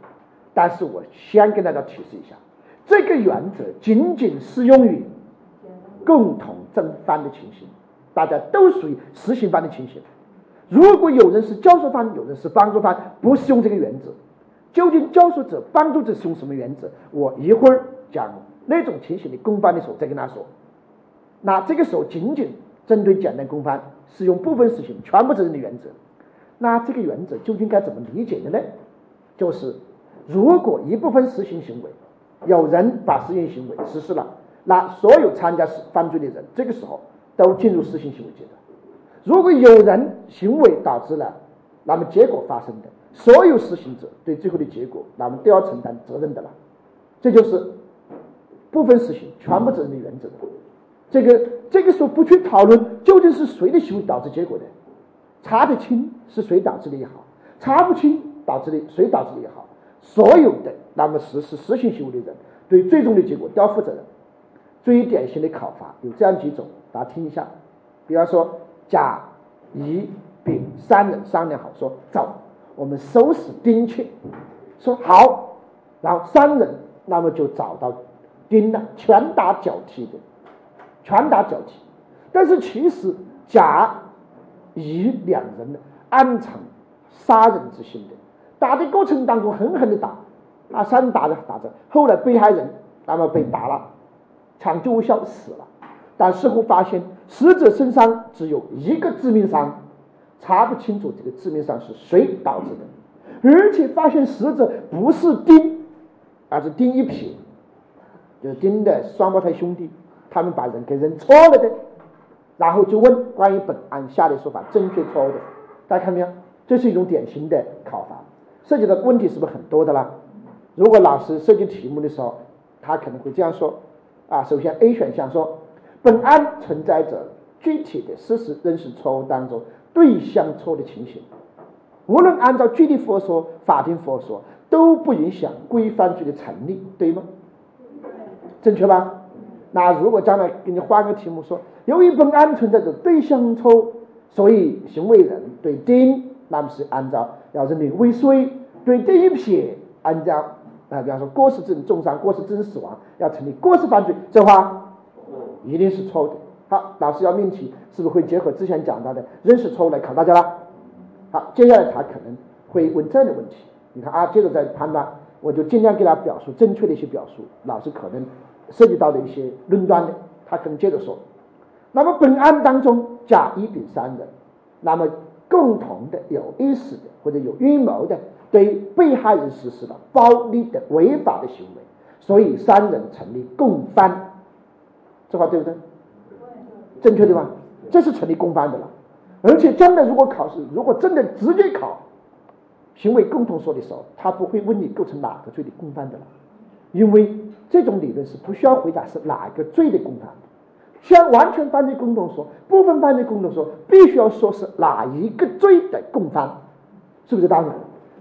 但是我先跟大家提示一下，这个原则仅仅适用于共同正犯的情形，大家都属于实行犯的情形。如果有人是教唆犯，有人是帮助犯，不适用这个原则。究竟教唆者、帮助者适用什么原则？我一会儿讲那种情形的公犯的时候再跟他说。那这个时候仅仅针对简单公犯，适用部分实行全部责任的原则。那这个原则究竟该怎么理解的呢？就是如果一部分实行行为，有人把实行行为实施了，那所有参加犯罪的人这个时候都进入实行行为阶段。如果有人行为导致了，那么结果发生的。所有实行者对最后的结果，那么都要承担责任的了。这就是部分实行全部责任的原则。这个这个时候不去讨论究竟是谁的行为导致结果的，查得清是谁导致的也好，查不清导致的谁导致的也好，所有的那么实施实行行为的人对最终的结果都要负责任。最典型的考法有这样几种，大家听一下。比方说，甲、乙、丙三人商量好说走，我们收拾丁去，说好，然后三人那么就找到丁了，拳打脚踢的，拳打脚踢。但是其实甲、乙两人呢暗藏杀人之心的，打的过程当中狠狠的打，啊，三打着打着，后来被害人那么被打了。抢救无效死了，但事后发现死者身上只有一个致命伤，查不清楚这个致命伤是谁导致的，而且发现死者不是丁，而是丁一撇，就是丁的双胞胎兄弟，他们把人给认错了的，然后就问关于本案下列说法正确错误的，大家看到没有？这是一种典型的考法，涉及的问题是不是很多的啦？如果老师设计题目的时候，他可能会这样说。啊，首先 A 选项说，本案存在着具体的事实认识错误当中对象错的情形，无论按照具体佛说、法庭佛说，都不影响故意犯罪的成立，对吗？正确吧？那如果将来给你换个题目说，由于本案存在着对象错，所以行为人对丁，那么是按照要认定未遂，对这一撇按照。啊，比方说过失致重伤、过失致人死亡，要成立过失犯罪，这话一定是错误的。好，老师要命题，是不是会结合之前讲到的认识错误来考大家了？好，接下来他可能会问这样的问题。你看啊，接着再判断，我就尽量给他表述正确的一些表述。老师可能涉及到的一些论断的，他可能接着说。那么本案当中，甲、乙、丙三人，那么共同的有意识的或者有预谋的。对被害人实施了暴力的违法的行为，所以三人成立共犯，这话对不对？正确对吧？这是成立共犯的了。而且将来如果考试，如果真的直接考行为共同说的时候，他不会问你构成哪个罪的共犯的了，因为这种理论是不需要回答是哪一个罪的共犯，像完全犯罪共同说、部分犯罪共同说，必须要说是哪一个罪的共犯，是不是当然？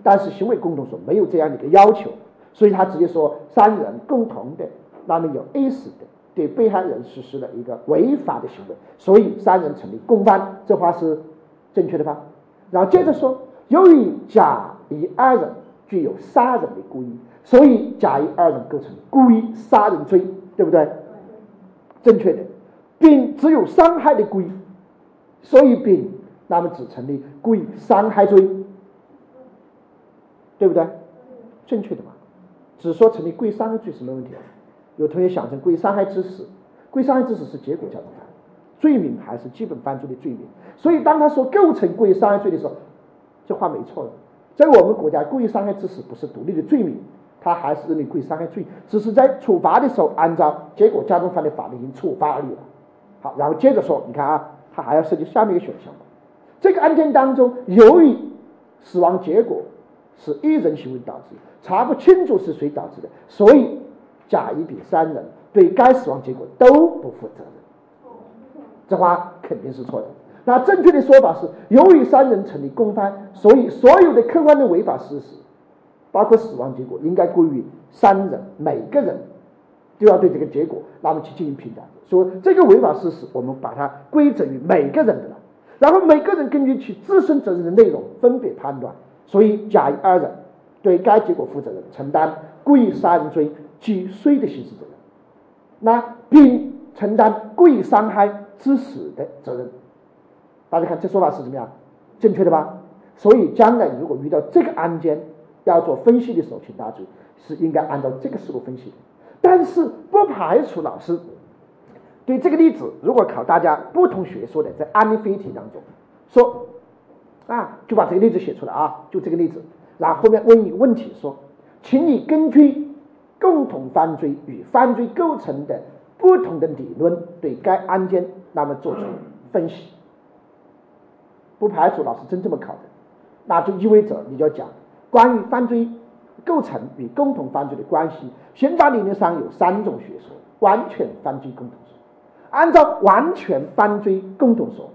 但是行为共同说没有这样的一个要求，所以他直接说三人共同的，那么有 A 死的对被害人实施了一个违法的行为，所以三人成立共犯，这话是正确的吧？然后接着说，由于甲乙二人具有杀人的故意，所以甲乙二人构成故意杀人罪，对不对？正确的，丙只有伤害的故意，所以丙那么只成立故意伤害罪。对不对？正确的嘛？只说成立故意伤害罪是没问题的。有同学想成故意伤害致死，故意伤害致死是结果叫做犯，罪名还是基本犯罪的罪名。所以当他说构成故意伤害罪的时候，这话没错的。在我们国家，故意伤害致死不是独立的罪名，他还是认为故意伤害罪，只是在处罚的时候按照结果加重犯的法律已经处罚而已了。好，然后接着说，你看啊，他还要涉及下面一个选项。这个案件当中，由于死亡结果。是一人行为导致，查不清楚是谁导致的，所以甲、乙、丙三人对该死亡结果都不负责任。这话肯定是错的。那正确的说法是，由于三人成立共犯，所以所有的客观的违法事实，包括死亡结果，应该归于三人每个人就要对这个结果那么去进行评价。说这个违法事实，我们把它归责于每个人的了，然后每个人根据其自身责任的内容分别判断。所以甲乙二人对该结果负责任，承担故意杀人罪既遂的刑事责任。那丙承担故意伤害致死的责任。大家看这说法是怎么样？正确的吧？所以将来如果遇到这个案件要做分析的时候，请大家注意，是应该按照这个思路分析。但是不排除老师对这个例子，如果考大家不同学说的，在案例分析题当中说。啊，就把这个例子写出来啊，就这个例子，然后后面问一个问题说，请你根据共同犯罪与犯罪构成的不同的理论，对该案件那么做出分析。不排除老师真这么考的，那就意味着你就要讲关于犯罪构成与共同犯罪的关系。刑法理论上有三种学说：完全犯罪共同说。按照完全犯罪共同说，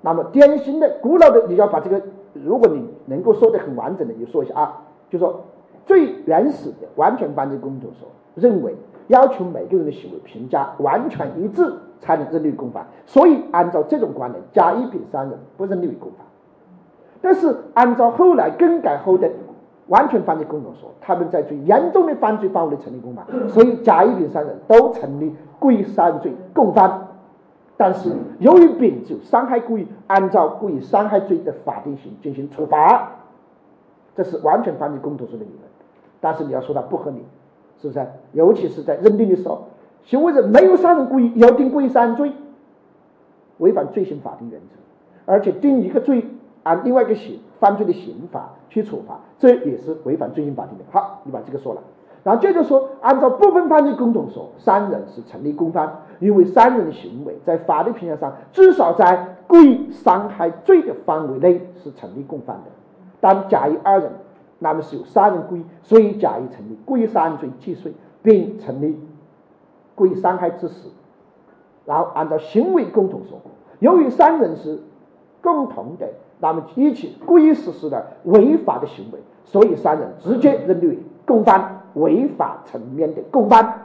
那么典型的、古老的，你要把这个，如果你能够说的很完整的，你说一下啊，就说最原始的完全犯罪共同说认为，要求每个人的行为评价完全一致才能认定共犯。所以，按照这种观点，甲、乙、丙三人不认定为共犯。但是，按照后来更改后的完全犯罪共同说，他们在最严重的犯罪范围内成立共犯，所以甲、乙、丙三人都成立故意杀人罪共犯。但是，由于丙就伤害故意，按照故意伤害罪的法定刑进行处罚，这是完全犯罪共同说的理论。但是你要说它不合理，是不是？尤其是在认定的时候，行为人没有杀人故意，要定故意杀人罪，违反罪行法定原则，而且定一个罪。按另外一个刑犯罪的刑法去处罚，这也是违反罪刑法定的。好，你把这个说了，然后接着说，按照部分犯罪共同说，三人是成立共犯，因为三人的行为在法律评价上至少在故意伤害罪的范围内是成立共犯的。但甲乙二人那么是有杀人故意，所以甲乙成立故意杀人罪既遂，并成立故意伤害致死。然后按照行为共同说，由于三人是共同的。那么一起故意实施的违法的行为，所以三人直接认定为共犯，违法层面的共犯。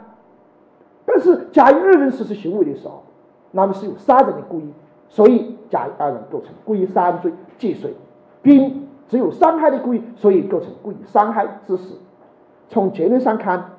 但是甲乙二人实施行为的时候，那么是有杀人的故意，所以甲乙二人构成故意杀人罪既遂。丙只有伤害的故意，所以构成故意伤害致死。从结论上看，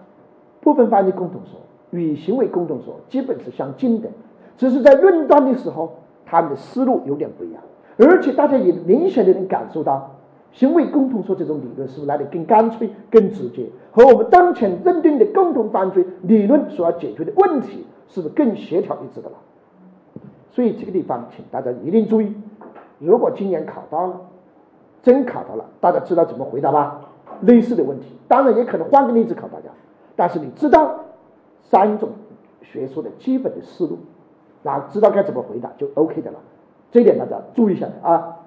部分犯罪共同说与行为共同说基本是相近的，只是在论断的时候，他们的思路有点不一样。而且大家也明显的能感受到，行为共同说这种理论是不是来的更干脆、更直接，和我们当前认定的共同犯罪理论所要解决的问题是不是更协调一致的了？所以这个地方，请大家一定注意，如果今年考到了，真考到了，大家知道怎么回答吧？类似的问题，当然也可能换个例子考大家，但是你知道三种学说的基本的思路，然后知道该怎么回答就 OK 的了。这点大家注意一下啊。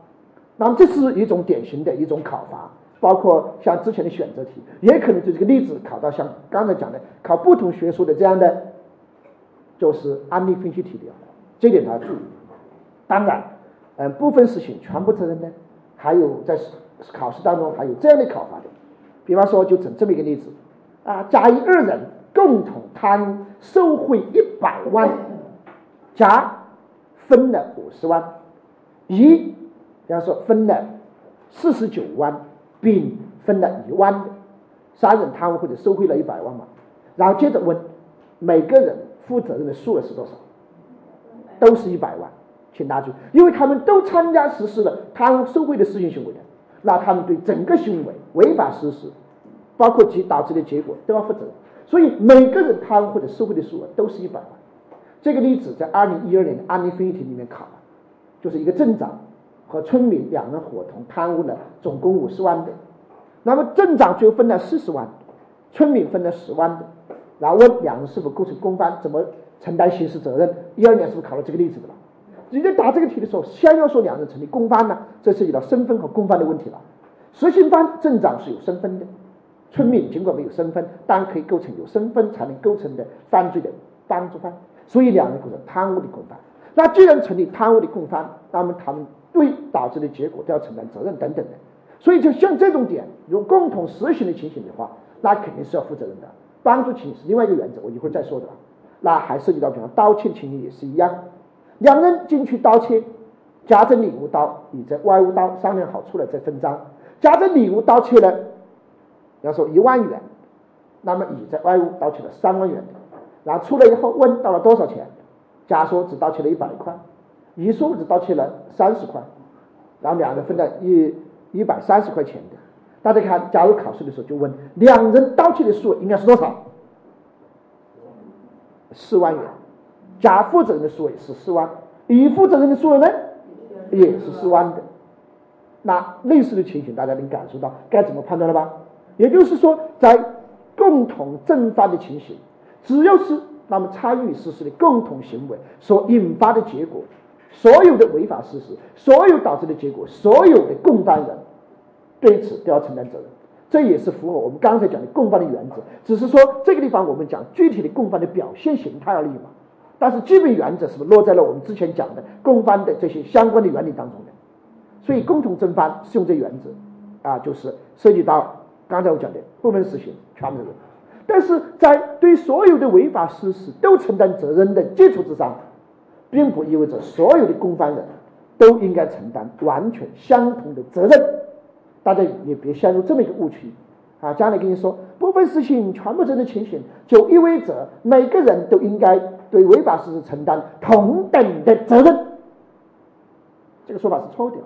那么这是一种典型的一种考法，包括像之前的选择题，也可能就这个例子考到像刚才讲的考不同学术的这样的，就是案例分析题的，这点大家注意。当然，嗯，部分事情全部责任呢，还有在考试当中还有这样的考法的，比方说就整这么一个例子啊，甲乙二人共同贪受贿一百万，甲。分了五十万，乙，比方说分了四十九万，丙分了一万的，三人贪污或者受贿了一百万嘛，然后接着问每个人负责任的数额是多少，都是一百万，请大家注意，因为他们都参加实施了贪污受贿的事情行为的，那他们对整个行为违法实施，包括其导致的结果都要负责任，所以每个人贪污或者受贿的数额都是一百万。这个例子在二零一二年的案例分析题里面考，就是一个镇长和村民两人伙同贪污了总共五十万的，那么镇长最后分了四十万，村民分了十万的，然后问两人是否构成共犯，怎么承担刑事责任？一二年是不是考了这个例子的了？你在答这个题的时候，先要说两人成立共犯呢，这涉及到身份和共犯的问题了。实行犯镇长是有身份的，村民尽管没有身份，但可以构成有身份才能构成的犯罪的帮助犯。所以两人构成贪污的共犯。那既然成立贪污的共犯，那么他们对导致的结果都要承担责任等等的。所以就像这种点，有共同实行的情形的话，那肯定是要负责任的。帮助情是另外一个原则，我一会儿再说的。那还涉及到比方盗窃情形也是一样，两人进去盗窃，甲在里屋盗，乙在外屋盗，商量好出来再分赃。甲在里屋盗窃了，要说一万元，那么乙在外屋盗窃了三万元。然后出来以后问到了多少钱，甲说只盗窃了一百块，乙说只盗窃了三十块，然后两人分了一一百三十块钱的。大家看，假如考试的时候就问两人盗窃的数应该是多少？四万元。甲负责人的数额是四万，乙负责人的数额呢也是四万的。那类似的情形大家能感受到该怎么判断了吧？也就是说，在共同正犯的情形。只要是那么参与实施的共同行为所引发的结果，所有的违法事实，所有导致的结果，所有的共犯人对此都要承担责任。这也是符合我们刚才讲的共犯的原则。只是说这个地方我们讲具体的共犯的表现形态而已嘛。但是基本原则是不是落在了我们之前讲的共犯的这些相关的原理当中的？所以共同正犯适用这原则啊，就是涉及到刚才我讲的部分实行全部责任。但是在对所有的违法事实都承担责任的基础之上，并不意味着所有的共犯人都应该承担完全相同的责任。大家也别陷入这么一个误区啊！将来跟你说部分实行全部责任情形，就意味着每个人都应该对违法事实承担同等的责任。这个说法是错的，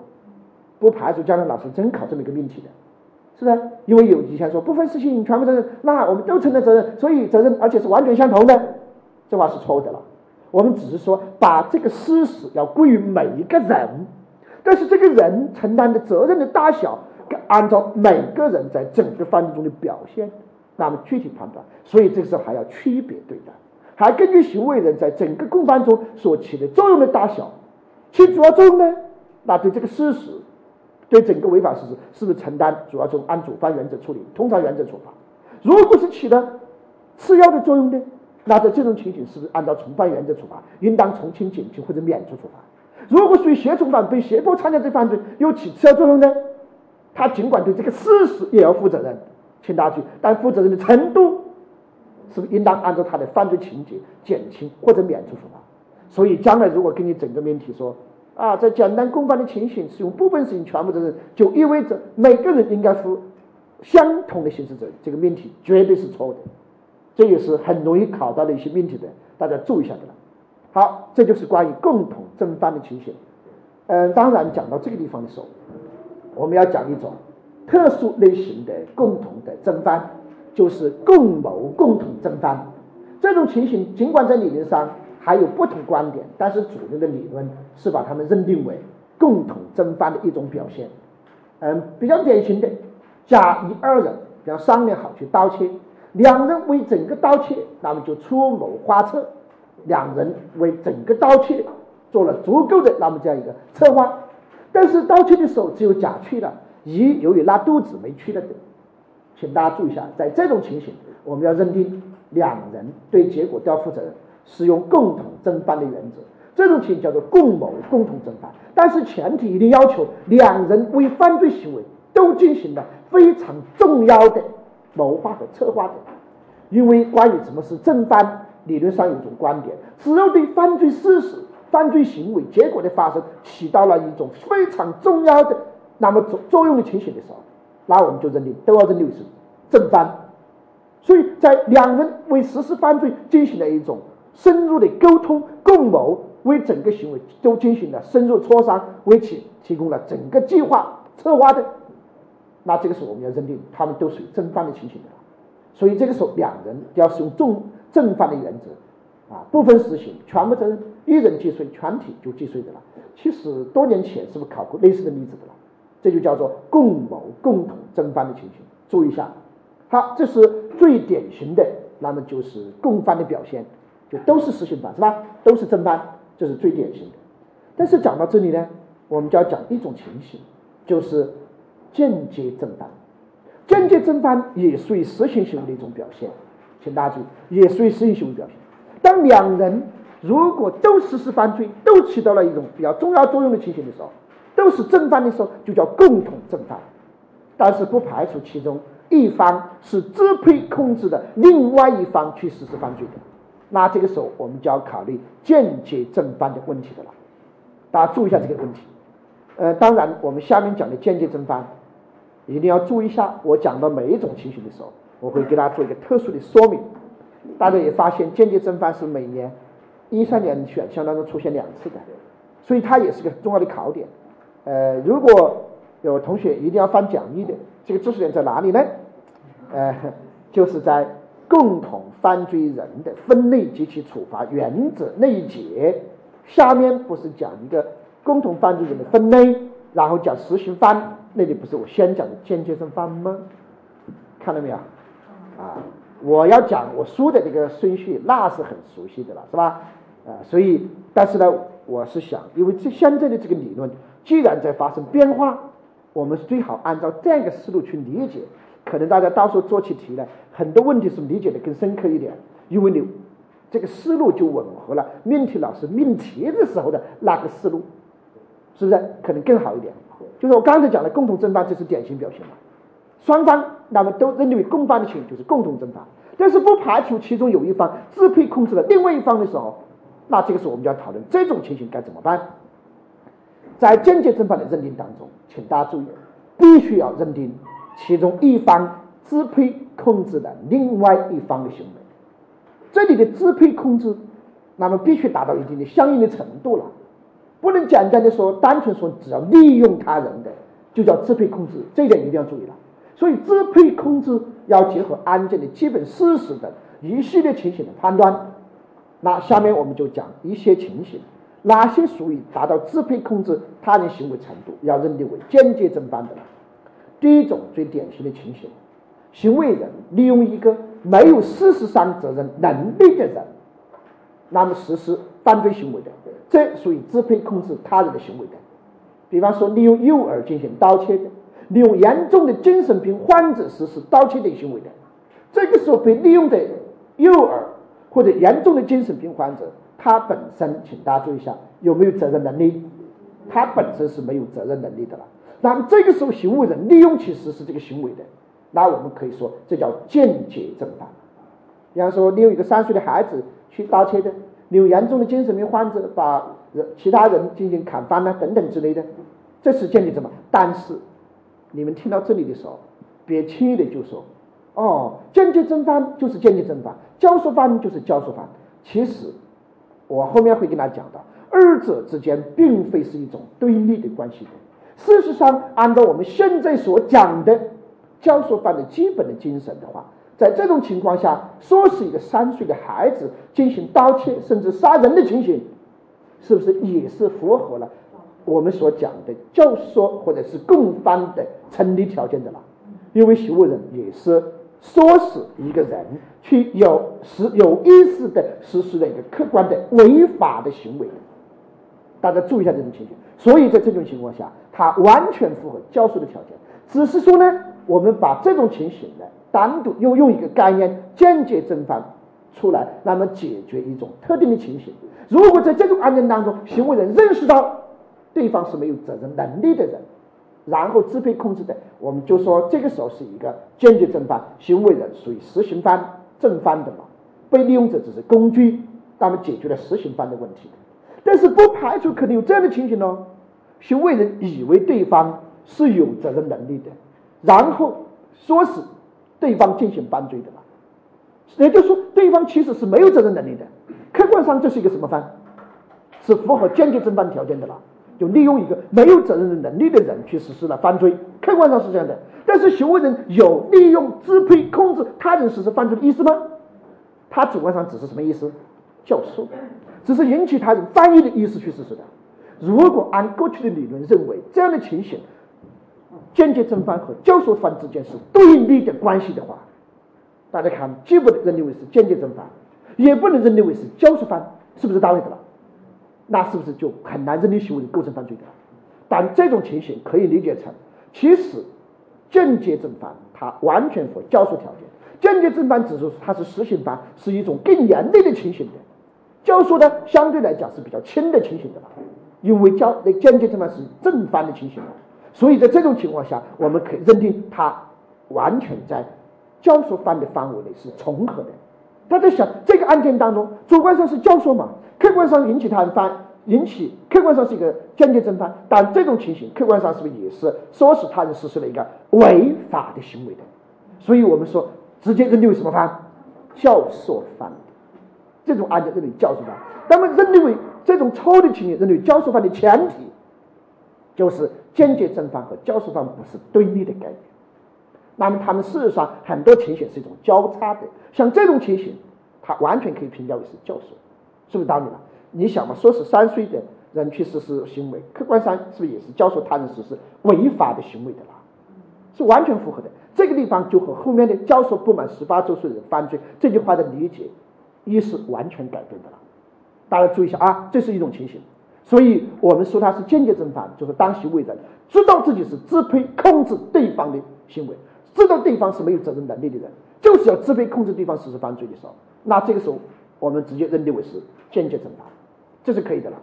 不排除将来老师真考这么一个命题的。是不是？因为有以前说部分事情全部责任，那我们都承担责任，所以责任而且是完全相同的，这话是错误的了。我们只是说把这个事实要归于每一个人，但是这个人承担的责任的大小，按照每个人在整个犯罪中的表现，那么具体判断。所以这个时候还要区别对待，还根据行为人在整个共犯中所起的作用的大小，起主要作用呢，那对这个事实。对整个违法事实是不是承担主要从按主犯原则处理，通常原则处罚？如果是起了次要的作用呢？那在这种情形是不是按照从犯原则处罚，应当从轻、减轻或者免除处罚？如果属于胁从犯，被胁迫参加这犯罪又起次要作用呢？他尽管对这个事实也要负责任，请大家注意，但负责任的程度是不是应当按照他的犯罪情节减轻或者免除处罚？所以将来如果给你整个命题说。啊，在简单共犯的情形，使用部分事情全部责任，就意味着每个人应该负相同的刑事责任。这个命题绝对是错误的，这也是很容易考到的一些命题的，大家注意一下的了。好，这就是关于共同正犯的情形。嗯，当然讲到这个地方的时候，我们要讲一种特殊类型的共同的正犯，就是共谋共同正犯。这种情形尽管在理论上。还有不同观点，但是主流的理论是把他们认定为共同正犯的一种表现。嗯，比较典型的，甲乙二人，比方商量好去盗窃，两人为整个盗窃，那么就出谋划策，两人为整个盗窃做了足够的那么这样一个策划。但是盗窃的时候只有甲去了，乙由于拉肚子。没去了的，请大家注意一下，在这种情形，我们要认定两人对结果都要负责任。使用共同正犯的原则，这种情形叫做共谋共同正犯。但是前提一定要求两人为犯罪行为都进行了非常重要的谋划和策划的。因为关于什么是正犯，理论上有一种观点：只有对犯罪事实、犯罪行为结果的发生起到了一种非常重要的那么作作用的情形的时候，那我们就认定都要认定是正犯。所以在两人为实施犯罪进行了一种。深入的沟通共谋，为整个行为都进行了深入磋商，为其提供了整个计划策划的。那这个时候我们要认定他们都属于正犯的情形的。所以这个时候两人要使用重正犯的原则啊，不分实行，全部责任，一人既遂，全体就既遂的了。其实多年前是不是考过类似的例子的了？这就叫做共谋共同正犯的情形。注意一下，好，这是最典型的，那么就是共犯的表现。就都是实行犯是吧？都是正犯，这是最典型的。但是讲到这里呢，我们就要讲一种情形，就是间接正犯。间接正犯也属于实行行为的一种表现，请大家注意，也属于实行行为表现。当两人如果都实施犯罪，都起到了一种比较重要作用的情形的时候，都是正犯的时候，就叫共同正犯。但是不排除其中一方是支配控制的另外一方去实施犯罪的。那这个时候，我们就要考虑间接正犯的问题的了。大家注意一下这个问题。呃，当然，我们下面讲的间接正犯，一定要注意一下。我讲到每一种情形的时候，我会给大家做一个特殊的说明。大家也发现，间接正犯是每年一三年选项当中出现两次的，所以它也是个重要的考点。呃，如果有同学一定要翻讲义的，这个知识点在哪里呢？呃，就是在。共同犯罪人的分类及其处罚原则那一节，下面不是讲一个共同犯罪人的分类，然后讲实行犯，那里不是我先讲的间接正犯吗？看到没有？啊，我要讲我书的这个顺序，那是很熟悉的了，是吧？啊，所以，但是呢，我是想，因为这现在的这个理论既然在发生变化，我们最好按照这样一个思路去理解。可能大家到时候做起题来，很多问题是理解的更深刻一点，因为你这个思路就吻合了命题老师命题的时候的那个思路，是不是可能更好一点？就是我刚才讲的共同正犯，这是典型表现嘛。双方那么都认定为共犯的情形就是共同正犯，但是不排除其中有一方支配控制了另外一方的时候，那这个时候我们就要讨论这种情形该怎么办。在间接正犯的认定当中，请大家注意，必须要认定其中一方支配控制了另外一方的行为。这里的支配控制，那么必须达到一定的相应的程度了，不能简单的说，单纯说只要利用他人的就叫支配控制，这一点一定要注意了。所以，支配控制要结合案件的基本事实等一系列情形的判断。那下面我们就讲一些情形，哪些属于达到支配控制他人行为程度，要认定为间接正犯的呢？第一种最典型的情形，行为人利用一个没有事实上责任能力的人，那么实施犯罪行为的，这属于支配控制他人的行为的。比方说，利用诱饵进行盗窃的。利用严重的精神病患者实施盗窃的行为的，这个时候被利用的诱饵或者严重的精神病患者，他本身，请大家注意一下，有没有责任能力？他本身是没有责任能力的了。那么这个时候，行为人利用其实施这个行为的，那我们可以说这叫间接正犯。比方说，利用一个三岁的孩子去盗窃的，利用严重的精神病患者把人其他人进行砍翻呢，等等之类的，这是间接正犯。但是你们听到这里的时候，别轻易的就说：“哦，间接正犯就是间接正犯，教唆犯就是教唆犯。”其实，我后面会跟大家讲到，二者之间并非是一种对立的关系的。事实上，按照我们现在所讲的教唆犯的基本的精神的话，在这种情况下，说是一个三岁的孩子进行盗窃甚至杀人的情形，是不是也是符合了？我们所讲的教唆或者是共犯的成立条件的了，因为行为人也是唆使一个人去有实有意识的实施了一个客观的违法的行为，大家注意一下这种情形。所以在这种情况下，它完全符合教唆的条件。只是说呢，我们把这种情形呢单独又用一个概念间接正犯出来，那么解决一种特定的情形。如果在这种案件当中，行为人认识到。对方是没有责任能力的人，然后支配控制的，我们就说这个时候是一个间接正犯，行为人属于实行犯正犯的嘛，被利用者只是工具，那么解决了实行犯的问题。但是不排除可能有这样的情形哦，行为人以为对方是有责任能力的，然后说是对方进行犯罪的嘛，也就是说对方其实是没有责任能力的，客观上这是一个什么犯？是符合间接正犯条件的了。就利用一个没有责任的能力的人去实施了犯罪，客观上是这样的。但是行为人有利用、支配、控制他人实施犯罪的意思吗？他主观上只是什么意思？教唆，只是引起他人犯意的意思去实施的。如果按过去的理论认为这样的情形，间接正犯和教唆犯之间是对立的关系的话，大家看，既不能认定为是间接正犯，也不能认定为是教唆犯，是不是道理的了？那是不是就很难认定行为构成犯罪的？但这种情形可以理解成，其实间接正犯它完全符合教唆条件。间接正犯指出它是实行犯，是一种更严厉的情形的。教唆呢，相对来讲是比较轻的情形的了，因为教那间接正犯是正犯的情形，所以在这种情况下，我们可以认定它完全在教唆犯的范围内是重合的。他在想这个案件当中，主观上是教唆嘛？客观上引起他人犯，引起客观上是一个间接正犯，但这种情形客观上是不是也是唆使他人实施了一个违法的行为的？所以我们说直接认定为什么犯？教唆犯。这种案件认为教唆犯。那么认定为这种抽的情形，认为教唆犯的前提就是间接正犯和教唆犯不是对立的概念。那么他们事实上很多情形是一种交叉的，像这种情形，它完全可以评价为是教唆。是不是道理了？你想嘛，说是三岁的人去实施行为，客观上是不是也是教唆他人实施违法的行为的啦？是完全符合的。这个地方就和后面的教唆不满十八周岁人犯罪这句话的理解一是完全改变的了。大家注意一下啊，这是一种情形。所以我们说他是间接正犯，就是当行为人知道自己是支配控制对方的行为，知道对方是没有责任能力的人，就是要支配控制对方实施犯罪的时候，那这个时候我们直接认定为是间接正犯，这是可以的了。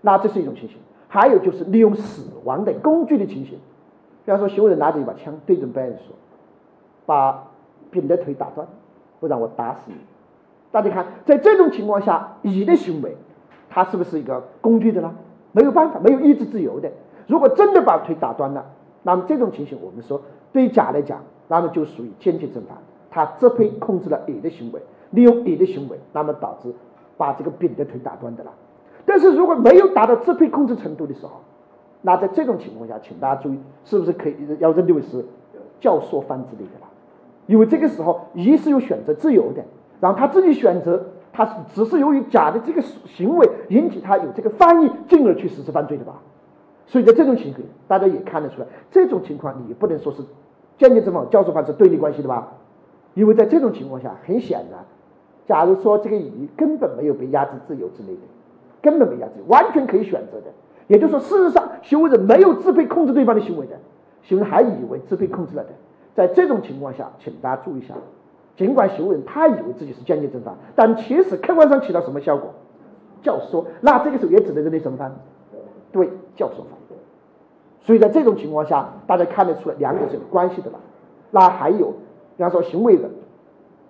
那这是一种情形。还有就是利用死亡的工具的情形，比方说行为人拿着一把枪对准被害人说：“把丙的腿打断，不然我打死你。”大家看，在这种情况下，乙的行为，他是不是一个工具的呢？没有办法，没有意志自由的。如果真的把腿打断了，那么这种情形，我们说对甲来讲，那么就属于间接正犯，他支配控制了乙的行为，利用乙的行为，那么导致把这个丙的腿打断的了。但是如果没有达到支配控制程度的时候，那在这种情况下，请大家注意，是不是可以要认定为是教唆犯之类的了？因为这个时候乙是有选择自由的。让他自己选择，他是只是由于甲的这个行为引起他有这个翻译，进而去实施犯罪的吧？所以在这种情况，大家也看得出来，这种情况你不能说是间接正犯、教唆犯是对立关系的吧？因为在这种情况下，很显然，假如说这个乙根本没有被压制自由之类的，根本没压制，完全可以选择的，也就是说，事实上行为人没有支配控制对方的行为的，行为还以为支配控制了的，在这种情况下，请大家注意一下。尽管行为人他以为自己是间接正犯，但其实客观上起到什么效果？教唆。那这个时候也只能认定什么犯？对，教唆犯。所以在这种情况下，大家看得出来两者是有关系的了。那还有，比方说行为人，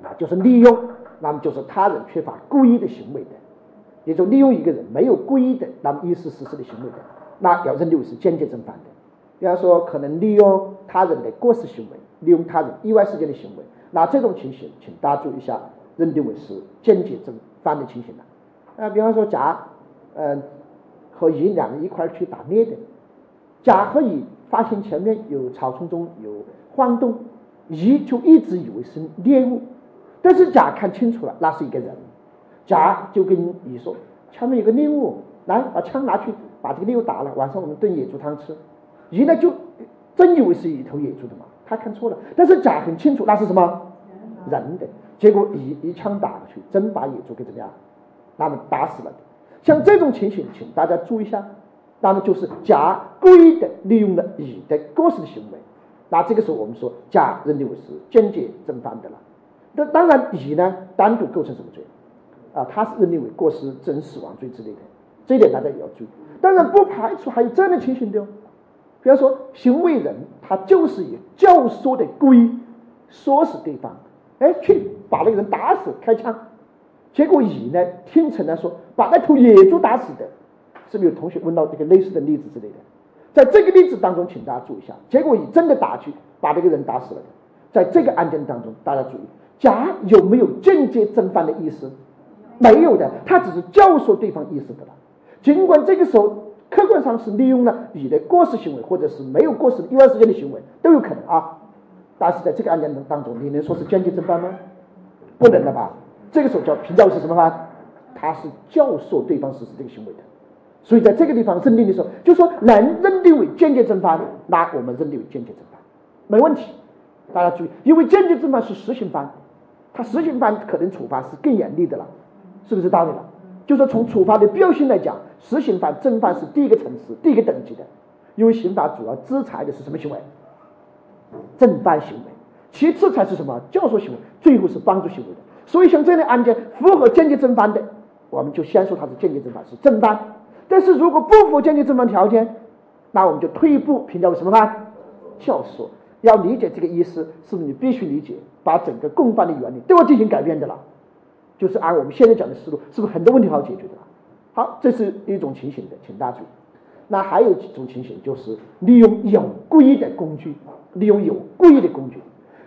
啊，就是利用，那么就是他人缺乏故意的行为的，也就利用一个人没有故意的，那么意思实施的行为的，那要认定为是间接正犯的。比方说，可能利用他人的过失行为，利用他人意外事件的行为。那这种情形，请大家注意一下，认定为是间接正犯的情形了。啊，比方说甲，嗯，和乙两人一块去打猎的，甲和乙发现前面有草丛中有晃动，乙就一直以为是猎物，但是甲看清楚了，那是一个人，甲就跟乙说，前面有个猎物，来把枪拿去把这个猎物打了，晚上我们炖野猪汤吃。乙呢就真以为是一头野猪的嘛。他看错了，但是甲很清楚那是什么人的，结果乙一枪打过去，真把野猪给怎么样？那么打死了。像这种情形，请大家注意一下，那么就是甲故意的利用了乙的过失的行为，那这个时候我们说甲认定为是间接正犯的了。那当然乙呢单独构成什么罪？啊，他是认定为过失致人死亡罪之类的，这一点大家也要注意。当然不排除还有这样的情形的哦。比方说，行为人他就是以教唆的故意唆使对方，哎，去把那个人打死，开枪。结果乙呢听成了说把那头野猪打死的，是不是有同学问到这个类似的例子之类的？在这个例子当中，请大家注意一下，结果乙真的打去把那个人打死了。在这个案件当中，大家注意，甲有没有间接正犯的意思？没有的，他只是教唆对方意思的了。尽管这个时候。客观上是利用了你的过失行为，或者是没有过失的意外事件的行为都有可能啊。但是在这个案件当当中，你能说是间接正犯吗？不能的吧？这个时候叫评价是什么犯？他是教唆对方实施这个行为的。所以在这个地方认定的时候，就说能认定为间接正犯，那我们认定为间接正犯，没问题。大家注意，因为间接正犯是实行犯，他实行犯可能处罚是更严厉的了，是不是道理了？就是从处罚的必要性来讲，实行犯、正犯是第一个层次、第一个等级的，因为刑法主要制裁的是什么行为？正犯行为，其次才是什么教唆行为，最后是帮助行为的。所以像这类案件符合间接正犯的，我们就先说它是间接正犯，是正犯。但是如果不符合间接正犯条件，那我们就退一步评价为什么犯？教唆。要理解这个意思，是不是你必须理解，把整个共犯的原理都要进行改变的了？就是按我们现在讲的思路，是不是很多问题好解决的？好，这是一种情形的，请大家注意。那还有几种情形，就是利用有故意的工具，利用有故意的工具。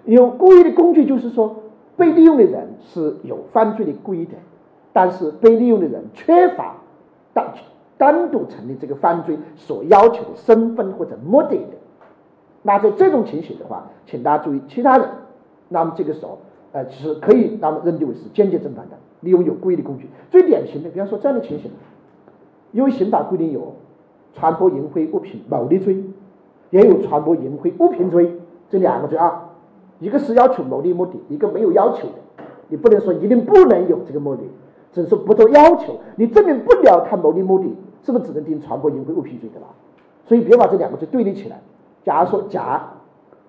有故意的工具，就是说被利用的人是有犯罪的故意的，但是被利用的人缺乏单单独成立这个犯罪所要求的身份或者目的的。那在这种情形的话，请大家注意，其他人，那么这个时候。呃，其实可以那么认定为是间接正犯的，利用有故意的工具。最典型的，比方说这样的情形，因为刑法规定有传播淫秽物品牟利罪，也有传播淫秽物品罪，这两个罪啊，一个是要求牟利目的，一个没有要求的。你不能说一定不能有这个目的，只是不做要求，你证明不了他牟利目的，是不是只能定传播淫秽物品罪的了？所以别把这两个罪对立起来。假如说甲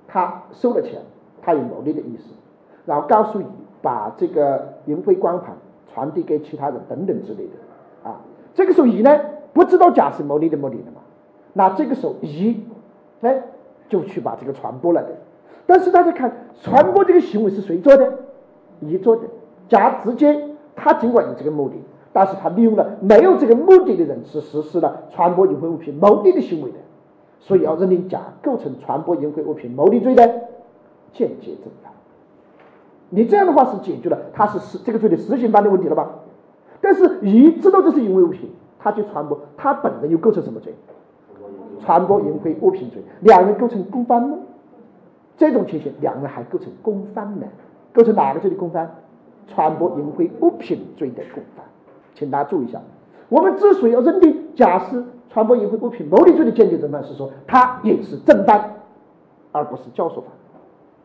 他收了钱。他有牟利的意思，然后告诉乙把这个淫秽光盘传递给其他人等等之类的啊。这个时候乙呢不知道甲是牟利的目的的嘛，那这个时候乙哎就去把这个传播了的。但是大家看传播这个行为是谁做的？乙做的。甲直接他尽管有这个目的，但是他利用了没有这个目的的人是实施了传播淫秽物品牟利的行为的，所以要认定甲构成传播淫秽物品牟利罪的间接正犯。你这样的话是解决了他是实这个罪的实行犯的问题了吧？但是乙知道这是淫秽物品，他去传播，他本人又构成什么罪？传播淫秽物品罪，两人构成共犯吗？这种情形，两人还构成共犯呢？构成哪个罪的共犯？传播淫秽物品罪的共犯。请大家注意一下，我们之所以要认定甲是传播淫秽物品牟利罪的间接正犯，是说他也是正犯，而不是教唆犯。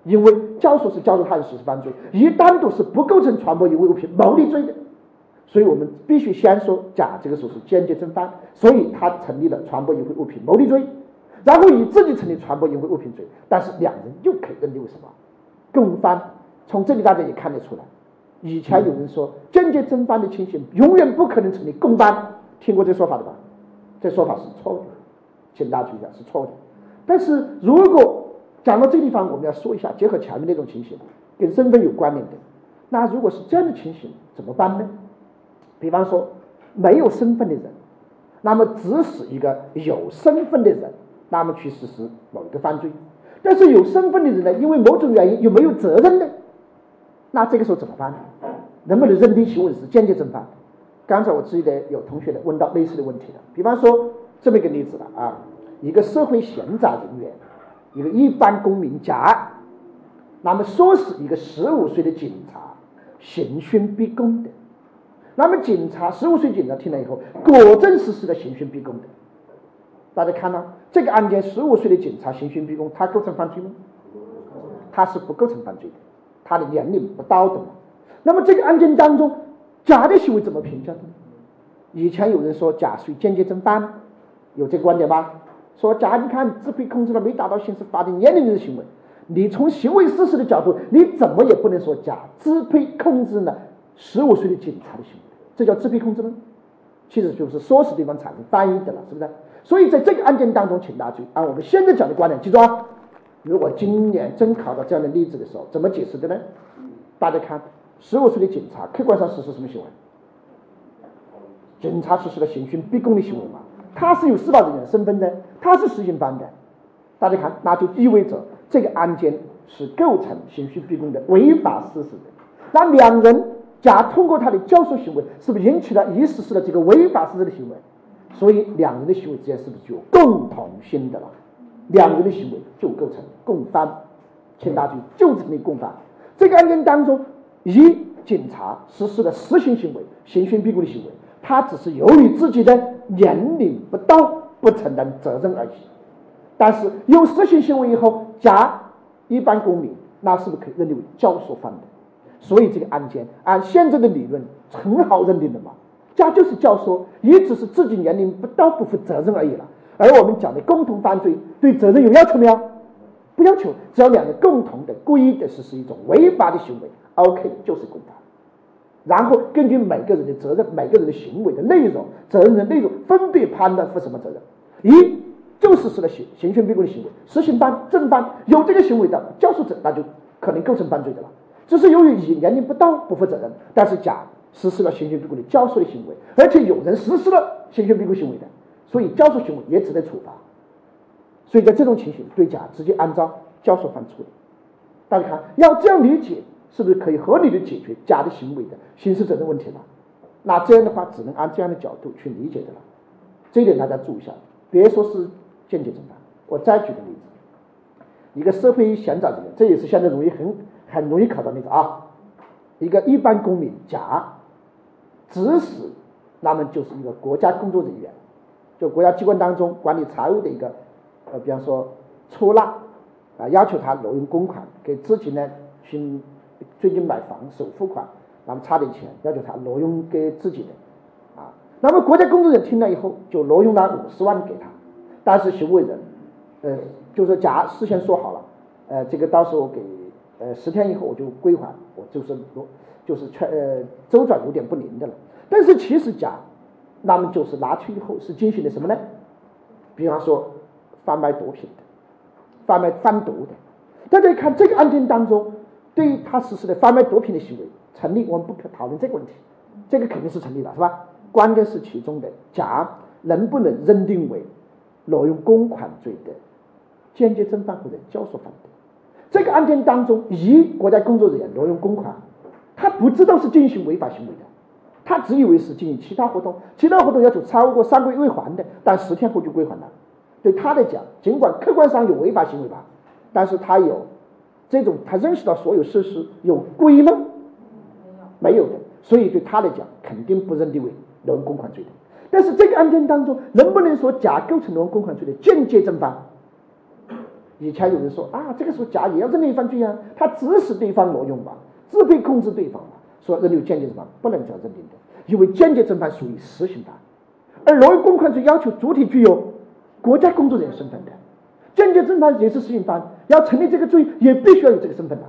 因为教唆是教唆他人实施犯罪，一单独是不构成传播淫秽物品牟利罪的。所以我们必须先说甲这个时候是间接正犯，所以他成立了传播淫秽物品牟利罪。然后以自己成立传播淫秽物品罪，但是两人又可以认定为什么共犯？从这里大家也看得出来，以前有人说间接正犯的情形永远不可能成立共犯，听过这说法的吧？这说法是错误的，请大家注意一下是错误的。但是如果讲到这地方，我们要说一下，结合前面那种情形，跟身份有关联的，那如果是这样的情形怎么办呢？比方说没有身份的人，那么指使一个有身份的人。那么去实施某一个犯罪，但是有身份的人呢，因为某种原因有没有责任呢？那这个时候怎么办呢？能不能认定行为是间接正犯？刚才我记得有同学呢问到类似的问题了，比方说这么一个例子了啊，一个社会闲杂人员，一个一般公民甲，那么唆使一个十五岁的警察刑讯逼供的，那么警察十五岁警察听了以后，果真实施了刑讯逼供的。大家看到这个案件，十五岁的警察刑讯逼供，他构成犯罪吗？他是不构成犯罪的，他的年龄不到的嘛。那么这个案件当中，甲的行为怎么评价的？以前有人说甲属于间接正犯，有这个观点吧？说甲你看支配控制了没达到刑事法定年龄的行为，你从行为事实的角度，你怎么也不能说甲支配控制了十五岁的警察的行为，这叫支配控制吗？其实就是唆使对方产生犯意的了，是不是？所以在这个案件当中，请大家注意，按我们现在讲的观点，记住啊。如果今年真考到这样的例子的时候，怎么解释的呢？大家看，十五岁的警察客观上实施什么行为？警察实施了刑讯逼供的行为嘛？他是有司法人员身份的，他是实行犯的。大家看，那就意味着这个案件是构成刑讯逼供的违法事实的。那两人甲通过他的教唆行为，是不是引起了乙实施了这个违法事实的行为？所以两人的行为之间是不是就有共同性的了？两人的行为就构成共犯，请大家，就成立共犯。这个案件当中，一警察实施了实行行为、刑讯逼供的行为，他只是由于自己的年龄不到，不承担责任而已。但是有实行行为以后，甲一般公民，那是不是可以认定为教唆犯的？所以这个案件按现在的理论很好认定的嘛。甲就是教唆，也只是自己年龄不到不负责任而已了。而我们讲的共同犯罪，对责任有要求没有？不要求，只要两人共同的故意的实施一种违法的行为，OK 就是共犯。然后根据每个人的责任、每个人的行为的内容、责任的内容，分别判断负什么责任。一就实施了刑刑讯逼供的行为，实行犯正犯有这个行为的教唆者，那就可能构成犯罪的了。只是由于乙年龄不到不负责任，但是甲。实施了刑讯逼供的教唆的行为，而且有人实施了刑讯逼供行为的，所以教唆行为也值得处罚。所以在这种情形，对甲直接按照教唆犯处理。大家看，要这样理解，是不是可以合理的解决甲的行为的刑事责任问题了？那这样的话，只能按这样的角度去理解的了。这一点大家注意一下，别说是间接正犯。我再举个例子，一个社会闲杂人员，这也是现在容易很很容易考到例子啊。一个一般公民甲。指使，那么就是一个国家工作人员，就国家机关当中管理财务的一个，呃，比方说出纳啊，要求他挪用公款给自己呢去最近买房首付款，那么差点钱，要求他挪用给自己的啊。那么国家工作人员听了以后，就挪用了五十万给他，但是行为人，呃，就是甲事先说好了，呃，这个到时候给呃，十天以后我就归还，我就是挪就是全呃周转有点不灵的了。但是其实甲，那么就是拿去以后是进行的什么呢？比方说贩卖毒品的，贩卖贩毒的。大家看这个案件当中，对于他实施的贩卖毒品的行为成立，我们不可讨论这个问题，这个肯定是成立的，是吧？关键是其中的甲能不能认定为挪用公款罪的间接正犯或者教唆犯的。这个案件当中，乙国家工作人员挪用公款，他不知道是进行违法行为的，他只以为是进行其他活动，其他活动要求超过三个月未还的，但十天后就归还了。对他来讲，尽管客观上有违法行为吧，但是他有这种他认识到所有事实有归吗？没有，的。所以对他来讲，肯定不认定为挪用公款罪的。但是这个案件当中，能不能说甲构成挪用公款罪的间接正犯？以前有人说啊，这个时候甲也要认定犯罪啊，他指使对方挪用吧，支配控制对方吧，说认定间接正犯不能这样认定的，因为间接正犯属于实行犯，而挪用公款罪要求主体具有国家工作人员身份的，间接正犯也是实行犯，要成立这个罪也必须要有这个身份的，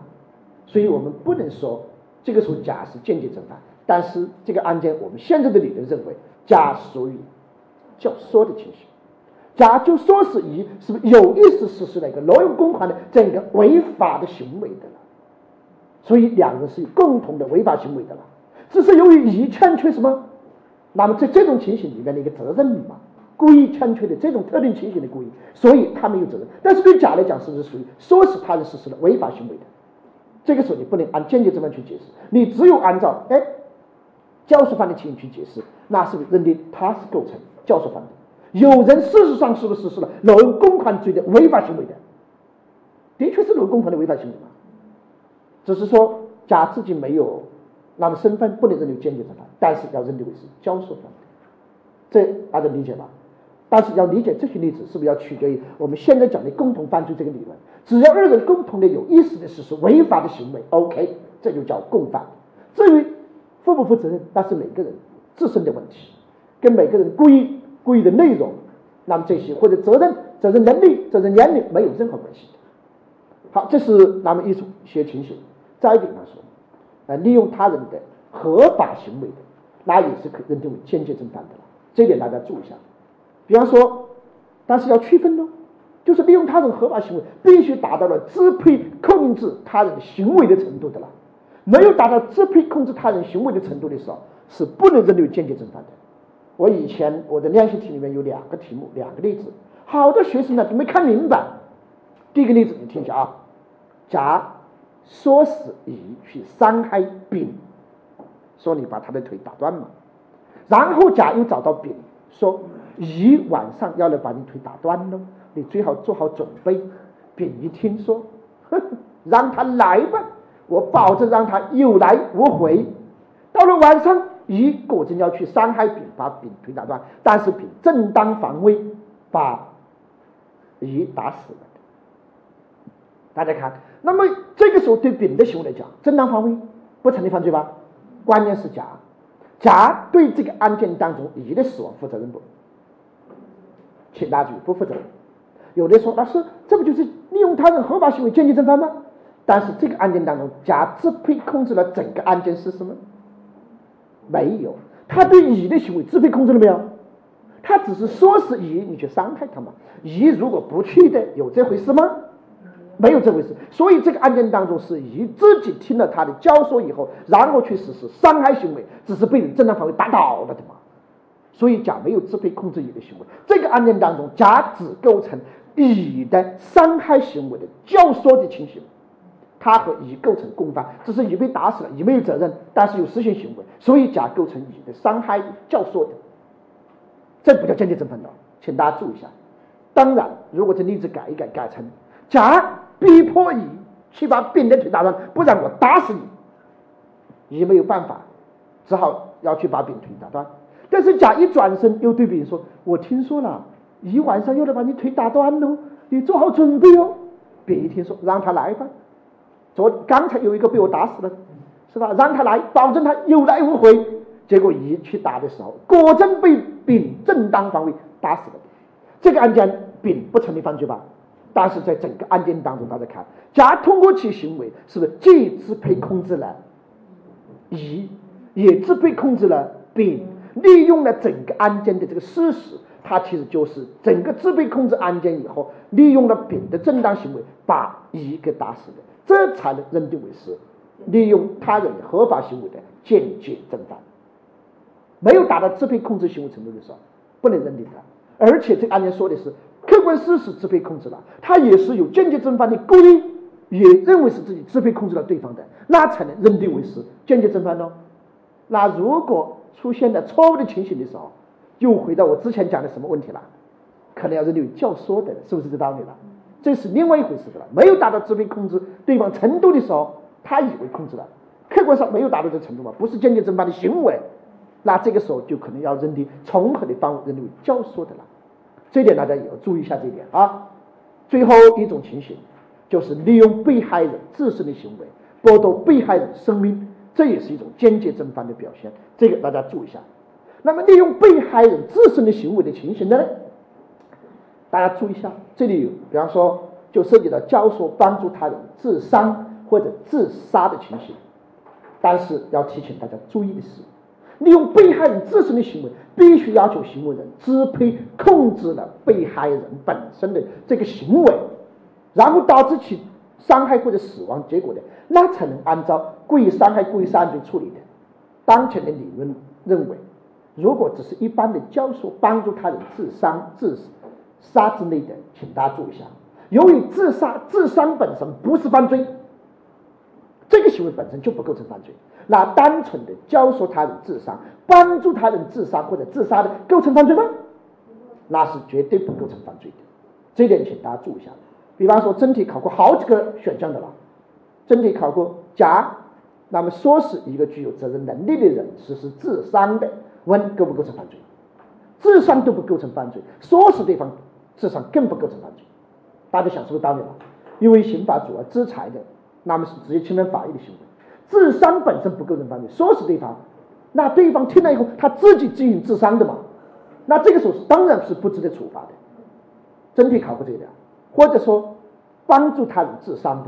所以我们不能说这个时候甲是间接正犯，但是这个案件我们现在的理论认为甲属于教唆的情形。甲就说是乙是不是有意识实施了一个挪用公款的这样一个违法的行为的了？所以两人是有共同的违法行为的了。只是由于乙欠缺什么，那么在这种情形里面的一个责任嘛，故意欠缺的这种特定情形的故意，所以他没有责任。但是对甲来讲，是不是属于唆使他人实施了违法行为的？这个时候你不能按间接正犯去解释，你只有按照哎教唆犯的情形去解释，那是不是认定他是构成教唆犯的？有人事实上是不是实施了挪用公款罪的违法行为的？的确是挪用公款的违法行为嘛？只是说甲自己没有，那么身份不能认定间接正犯，但是要认定为是教唆犯。这大家理解吧？但是要理解这些例子，是不是要取决于我们现在讲的共同犯罪这个理论？只要二人共同的有意识的实施违法的行为，OK，这就叫共犯。至于负不负责任，那是每个人自身的问题，跟每个人故意。故意的内容，那么这些或者责任、责任能力、责任年龄没有任何关系。好，这是那么一种一些情形。再一点来说，呃，利用他人的合法行为的，那也是可认定为间接正犯的了。这点大家注意一下。比方说，但是要区分呢，就是利用他人合法行为，必须达到了支配控制他人行为的程度的了。没有达到支配控制他人行为的程度的时候，是不能认定为间接正犯的。我以前我的练习题里面有两个题目，两个例子，好多学生呢都没看明白。第一个例子你听一下啊，甲唆使乙去伤害丙，说你把他的腿打断嘛，然后甲又找到丙说乙晚上要来把你腿打断喽，你最好做好准备。丙一听说，哼 让他来吧，我保证让他有来无回。到了晚上。乙果真要去伤害丙，把丙腿打断，但是丙正当防卫，把乙打死了。大家看，那么这个时候对丙的行为来讲，正当防卫不成立犯罪吧？关键是甲，甲对这个案件当中乙的死亡负责任不？请大家注意，不负责任。有的说，老师，这不就是利用他人合法行为间接正犯吗？但是这个案件当中，甲支配控制了整个案件事实吗？没有，他对乙的行为支配控制了没有？他只是说是乙，你去伤害他嘛？乙如果不去的，有这回事吗？没有这回事。所以这个案件当中是乙自己听了他的教唆以后，然后去实施伤害行为，只是被人正当防卫打倒了的嘛。所以甲没有支配控制乙的行为。这个案件当中，甲只构成乙的伤害行为的教唆的情形。他和乙构成共犯，只是乙被打死了，乙没有责任，但是有实行行为，所以甲构成乙的伤害教唆的，这不叫间接正犯的，请大家注意一下。当然，如果这例子改一改，改成甲逼迫乙去把丙的腿打断，不然我打死你，乙没有办法，只好要去把丙腿打断。但是甲一转身又对丙说：“我听说了，乙晚上又来把你腿打断喽，你做好准备哦。”丙一听说，让他来吧。昨刚才有一个被我打死了，是吧？让他来，保证他有来无回。结果乙去打的时候，果真被丙正当防卫打死了。这个案件丙不成立犯罪吧？但是在整个案件当中，大家看，甲通过其行为，是不是既支配控制了乙，也支配控制了丙，利用了整个案件的这个事实，他其实就是整个支配控制案件以后，利用了丙的正当行为，把乙给打死的，这才能认定为是利用他人合法行为的间接正犯。没有达到支配控制行为程度的时候，不能认定的。而且这个案件说的是客观事实支配控制了，他也是有间接正犯的故意，也认为是自己支配控制了对方的，那才能认定为是间接正犯呢。那如果出现了错误的情形的时候，又回到我之前讲的什么问题了？可能要认定为教唆的，是不是这道理了？这是另外一回事的了。没有达到支配控制对方程度的时候，他以为控制了，客观上没有达到这程度嘛，不是间接正犯的行为。那这个时候就可能要认定从合的方认定为教唆的了，这点大家也要注意一下这一点啊。最后一种情形就是利用被害人自身的行为剥夺被害人生命，这也是一种间接正犯的表现，这个大家注意一下。那么利用被害人自身的行为的情形的呢？大家注意一下，这里有，比方说就涉及到教唆帮助他人自伤或者自杀的情形，但是要提醒大家注意的是。利用被害人自身的行为，必须要求行为人支配、控制了被害人本身的这个行为，然后导致其伤害或者死亡结果的，那才能按照故意伤害、故意杀人罪处理的。当前的理论认为，如果只是一般的教唆帮助他人自伤、自杀之类的，请大家注意一下，由于自杀、自伤本身不是犯罪。这个行为本身就不构成犯罪，那单纯的教唆他人自杀、帮助他人自杀或者自杀的构成犯罪吗？那是绝对不构成犯罪的，这点请大家注意一下。比方说，真题考过好几个选项的了，真题考过甲，那么说是一个具有责任能力的人实施自伤的，问构不构成犯罪？自伤都不构成犯罪，说是对方自伤更不构成犯罪。大家想是不是道理了，因为刑法主要制裁的。那么是直接侵犯法益的行为，自伤本身不构成犯罪，说是对方，那对方听了以后他自己进行自伤的嘛，那这个时候当然是不值得处罚的，真题考过这个的，或者说帮助他人自杀的，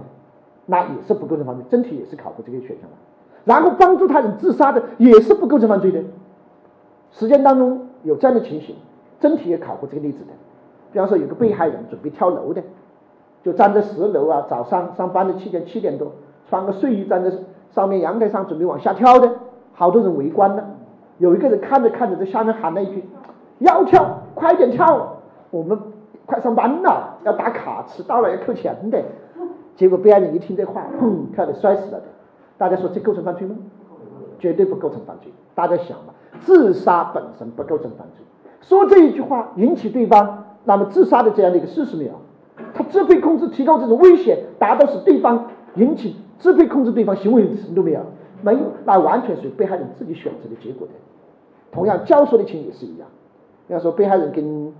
那也是不构成犯罪，真题也是考过这个选项的，然后帮助他人自杀的也是不构成犯罪的，实践当中有这样的情形，真题也考过这个例子的，比方说有个被害人准备跳楼的。就站在十楼啊，早上上班的期间七点多，穿个睡衣站在上面阳台上准备往下跳的，好多人围观呢。有一个人看着看着在下面喊了一句：“要跳，快点跳，我们快上班了，要打卡，迟到了要扣钱的。”结果被害人一听这话，砰，跳的摔死了的。大家说这构成犯罪吗？绝对不构成犯罪。大家想嘛，自杀本身不构成犯罪，说这一句话引起对方那么自杀的这样的一个事实没有？他支配控制提高这种危险，达到使对方引起支配控制对方行为的程度没有？没有，那完全属于被害人自己选择的结果的。同样，教唆的情也是一样。要说被害人跟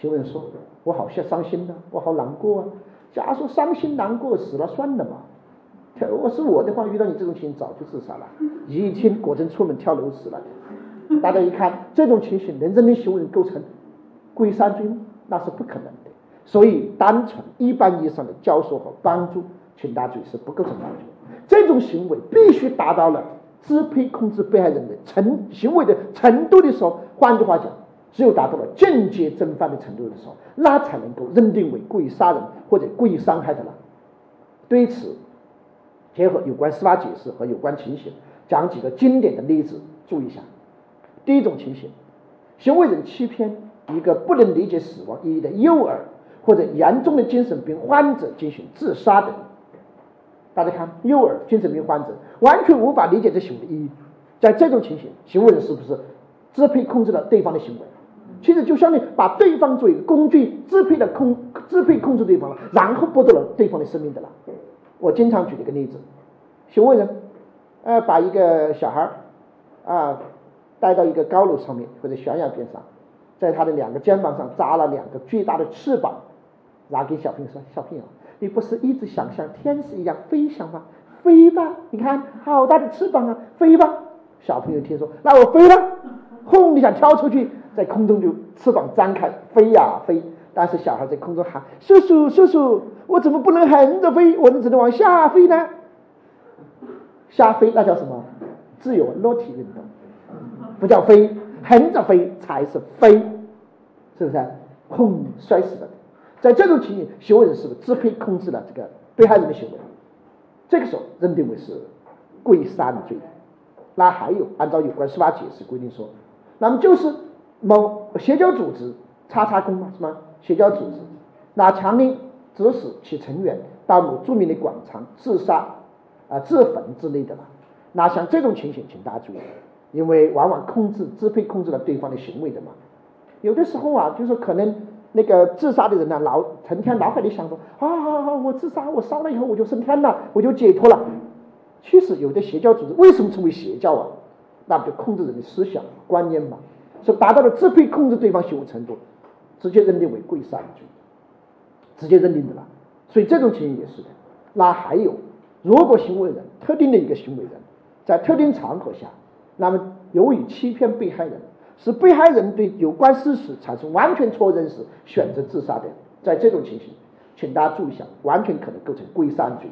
行为人说：“我好像伤心呐，我好难过啊。”假如说伤心难过死了算了嘛。如果是我的话，遇到你这种情形早就自杀了。一听果真出门跳楼死了。大家一看这种情形，能认定行为人构成故意杀罪？那是不可能的。所以，单纯一般意义上的教唆和帮助请大罪是不构成犯罪。这种行为必须达到了支配控制被害人的程行为的程度的时候，换句话讲，只有达到了间接正犯的程度的时候，那才能够认定为故意杀人或者故意伤害的了。对此，结合有关司法解释和有关情形，讲几个经典的例子，注意一下。第一种情形，行为人欺骗一个不能理解死亡意义的幼儿。或者严重的精神病患者进行自杀的，大家看，幼儿、精神病患者完全无法理解这行为的意义，在这种情形，行为人是不是支配控制了对方的行为？其实就相当于把对方作为一个工具，支配了控支配控制对方了，然后剥夺了对方的生命的了。我经常举一个例子，行为人呃把一个小孩儿啊带到一个高楼上面或者悬崖边上，在他的两个肩膀上扎了两个巨大的翅膀。然后给小朋友说：“小朋友，你不是一直想像天使一样飞翔吗？飞吧！你看，好大的翅膀啊，飞吧！”小朋友听说，那我飞了，轰一下跳出去，在空中就翅膀张开飞呀飞，但是小孩在空中喊：“叔叔，叔叔，我怎么不能横着飞？我们只能往下飞呢？”下飞那叫什么？自由落体运动，不叫飞，横着飞才是飞，是不是？砰，摔死了。在这种情形，行为人是不是支配控制了这个被害人的行为？这个时候认定为是故意杀人罪。那还有，按照有关司法解释规定说，那么就是某邪教组织叉叉工嘛，是吗？邪教组织，那强令指使其成员到某著名的广场自杀啊、自焚之类的嘛。那像这种情形，请大家注意，因为往往控制、支配、控制了对方的行为的嘛。有的时候啊，就是可能那个自杀的人呢，脑成天脑海里想着啊啊啊，我自杀，我烧了以后我就升天了，我就解脱了。其实有的邪教组织为什么称为邪教啊？那不就控制人的思想观念嘛？是达到了支配、控制对方行为程度，直接认定为故意杀人罪，直接认定的了。所以这种情形也是的。那还有，如果行为人特定的一个行为人。在特定场合下，那么由于欺骗被害人，使被害人对有关事实产生完全错认识，选择自杀的，在这种情形，请大家注意一下，完全可能构成故意杀人罪。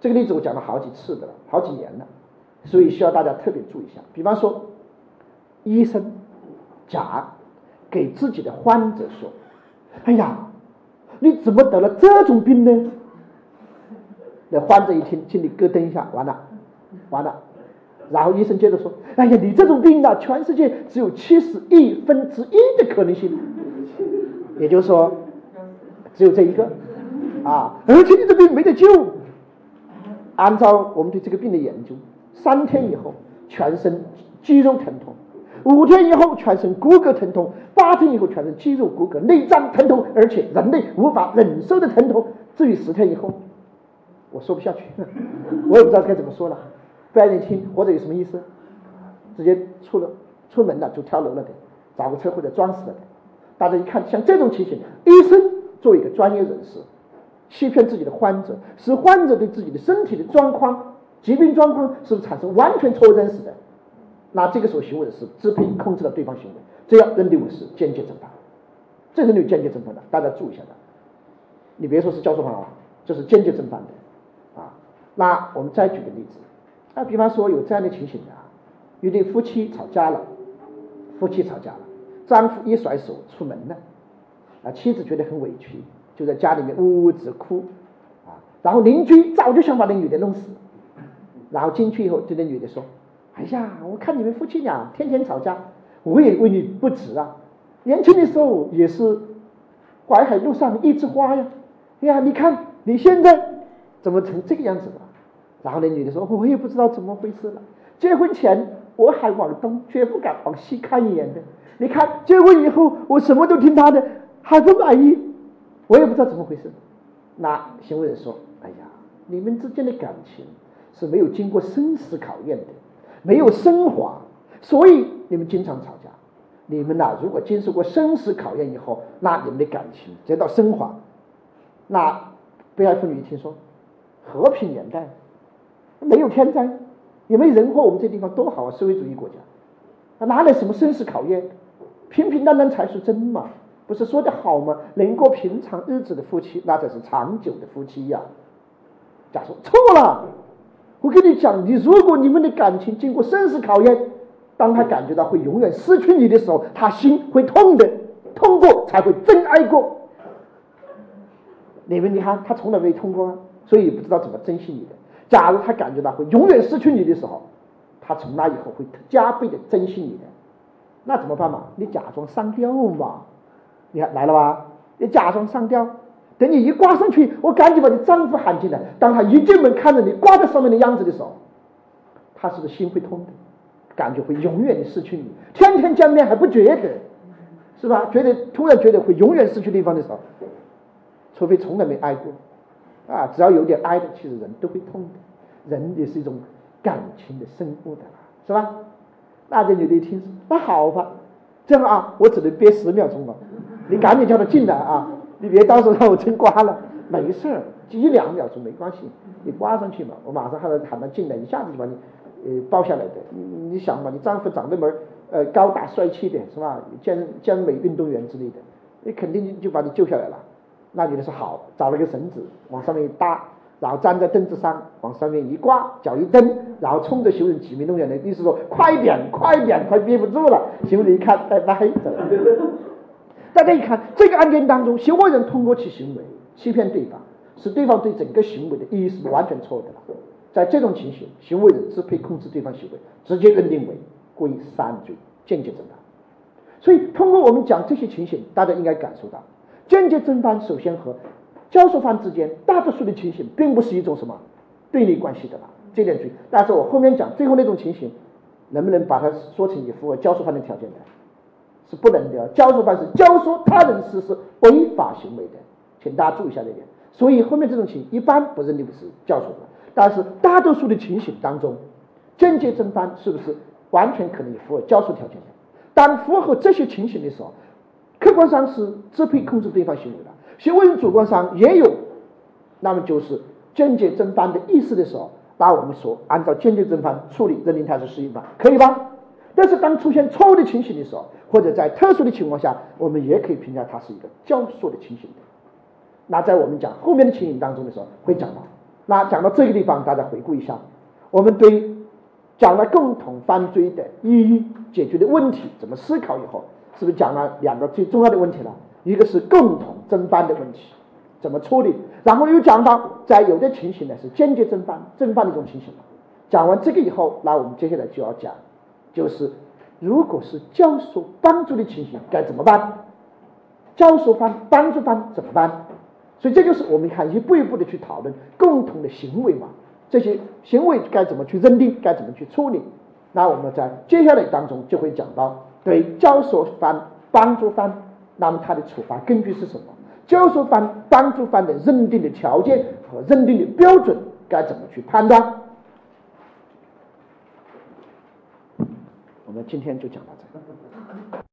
这个例子我讲了好几次的了，好几年了，所以需要大家特别注意一下。比方说，医生甲给自己的患者说：“哎呀，你怎么得了这种病呢？”那患者一听，心里咯噔一下，完了，完了。然后医生接着说：“哎呀，你这种病呢，全世界只有七十亿分之一的可能性，也就是说，只有这一个啊，而且你这病没得救。按照我们对这个病的研究，三天以后全身肌肉疼痛，五天以后全身骨骼疼痛，八天以后全身肌肉骨骼内脏疼痛，而且人类无法忍受的疼痛。至于十天以后，我说不下去，我也不知道该怎么说了。”不让人听，或者有什么意思？直接出了出门了就跳楼了的，找个车或者撞死了的。大家一看，像这种情形，医生作为一个专业人士，欺骗自己的患者，使患者对自己的身体的状况、疾病状况是不是产生完全错误认识的？那这个时候行为是支配控制了对方行为，这样认定为是间接正犯，这是有间接正犯的，大家注意一下的。你别说是教唆犯啊，这是间接正犯的啊。那我们再举个例子。那比方说有这样的情形的啊，一对夫妻吵架了，夫妻吵架了，丈夫一甩手出门了，啊，妻子觉得很委屈，就在家里面呜呜直哭，啊，然后邻居早就想把那女的弄死，然后进去以后对那女的说：“哎呀，我看你们夫妻俩天天吵架，我也为你不值啊，年轻的时候也是淮海路上一枝花呀，哎呀，你看你现在怎么成这个样子了？”然后那女的说：“我也不知道怎么回事了。结婚前我还往东，绝不敢往西看一眼的。你看结婚以后，我什么都听他的，还不满意。我也不知道怎么回事。”那行为人说：“哎呀，你们之间的感情是没有经过生死考验的，没有升华，所以你们经常吵架。你们呐，如果经受过生死考验以后，那你们的感情得到升华。”那被害妇女一听说，和平年代。没有天灾，也没人祸，我们这地方多好啊！社会主义国家，哪来什么生死考验？平平淡淡才是真嘛！不是说的好吗？能过平常日子的夫妻，那才是长久的夫妻呀！假说错了，我跟你讲，你如果你们的感情经过生死考验，当他感觉到会永远失去你的时候，他心会痛的，痛过才会真爱过。你们你看，他从来没痛过啊，所以不知道怎么珍惜你的。假如他感觉到会永远失去你的时候，他从那以后会加倍的珍惜你的，那怎么办嘛？你假装上吊嘛？你看来了吧？你假装上吊，等你一挂上去，我赶紧把你丈夫喊进来。当他一进门看着你挂在上面的样子的时候，他是不是心会痛的？感觉会永远的失去你，天天见面还不觉得，是吧？觉得突然觉得会永远失去对方的时候，除非从来没爱过。啊，只要有点爱的，其实人都会痛的。人也是一种感情的生物的，是吧？那这女的一听说，那好吧，这样啊，我只能憋十秒钟了。你赶紧叫他进来啊！你别到时候让我真刮了。没事儿，一两秒钟没关系，你刮上去嘛，我马上喊他喊他进来，一下子就把你呃抱下来的。你你想嘛，你丈夫长那么呃高大帅气的，是吧？健健美运动员之类的，你肯定就把你救下来了。那女的说好，找了个绳子往上面一搭，然后站在凳子上往上面一挂，脚一蹬，然后冲着修人挤眉弄眼的意思说快点，快点，快憋不住了。修人一看，拜拜走了。大家一看这个案件当中，行为人通过其行为欺骗对方，使对方对整个行为的意义是完全错误的了。在这种情形，行为人支配控制对方行为，直接认定为故意杀人罪，间接侦办。所以，通过我们讲这些情形，大家应该感受到，间接侦办首先和教唆犯之间，大多数的情形并不是一种什么对立关系的吧？这点注意。但是我后面讲最后那种情形，能不能把它说成也符合教唆犯的条件的？是不能的。教唆犯是教唆他人实施违法行为的，请大家注意一下这点。所以后面这种情一般不认定为是教唆犯，但是大多数的情形当中，间接正犯是不是完全可能也符合教唆条件的？当符合这些情形的时候，客观上是支配控制对方行为的，行为人主观上也有，那么就是间接正犯的意思的时候，那我们说按照间接正犯处理，认定他是实行犯，可以吧？但是当出现错误的情形的时候，或者在特殊的情况下，我们也可以评价它是一个教唆的情形。那在我们讲后面的情形当中的时候会讲到，那讲到这个地方，大家回顾一下，我们对讲了共同犯罪的意义、解决的问题怎么思考以后，是不是讲了两个最重要的问题了？一个是共同侦办的问题怎么处理，然后又讲到在有的情形呢是间接侦办、侦办的一种情形讲完这个以后，那我们接下来就要讲，就是如果是教唆帮助的情形该怎么办？教唆方帮助方怎么办？所以这就是我们看一步一步的去讨论共同的行为嘛，这些行为该怎么去认定，该怎么去处理？那我们在接下来当中就会讲到，对教唆方、帮助方，那么他的处罚根据是什么？教唆方、帮助方的认定的条件和认定的标准该怎么去判断？我们今天就讲到这。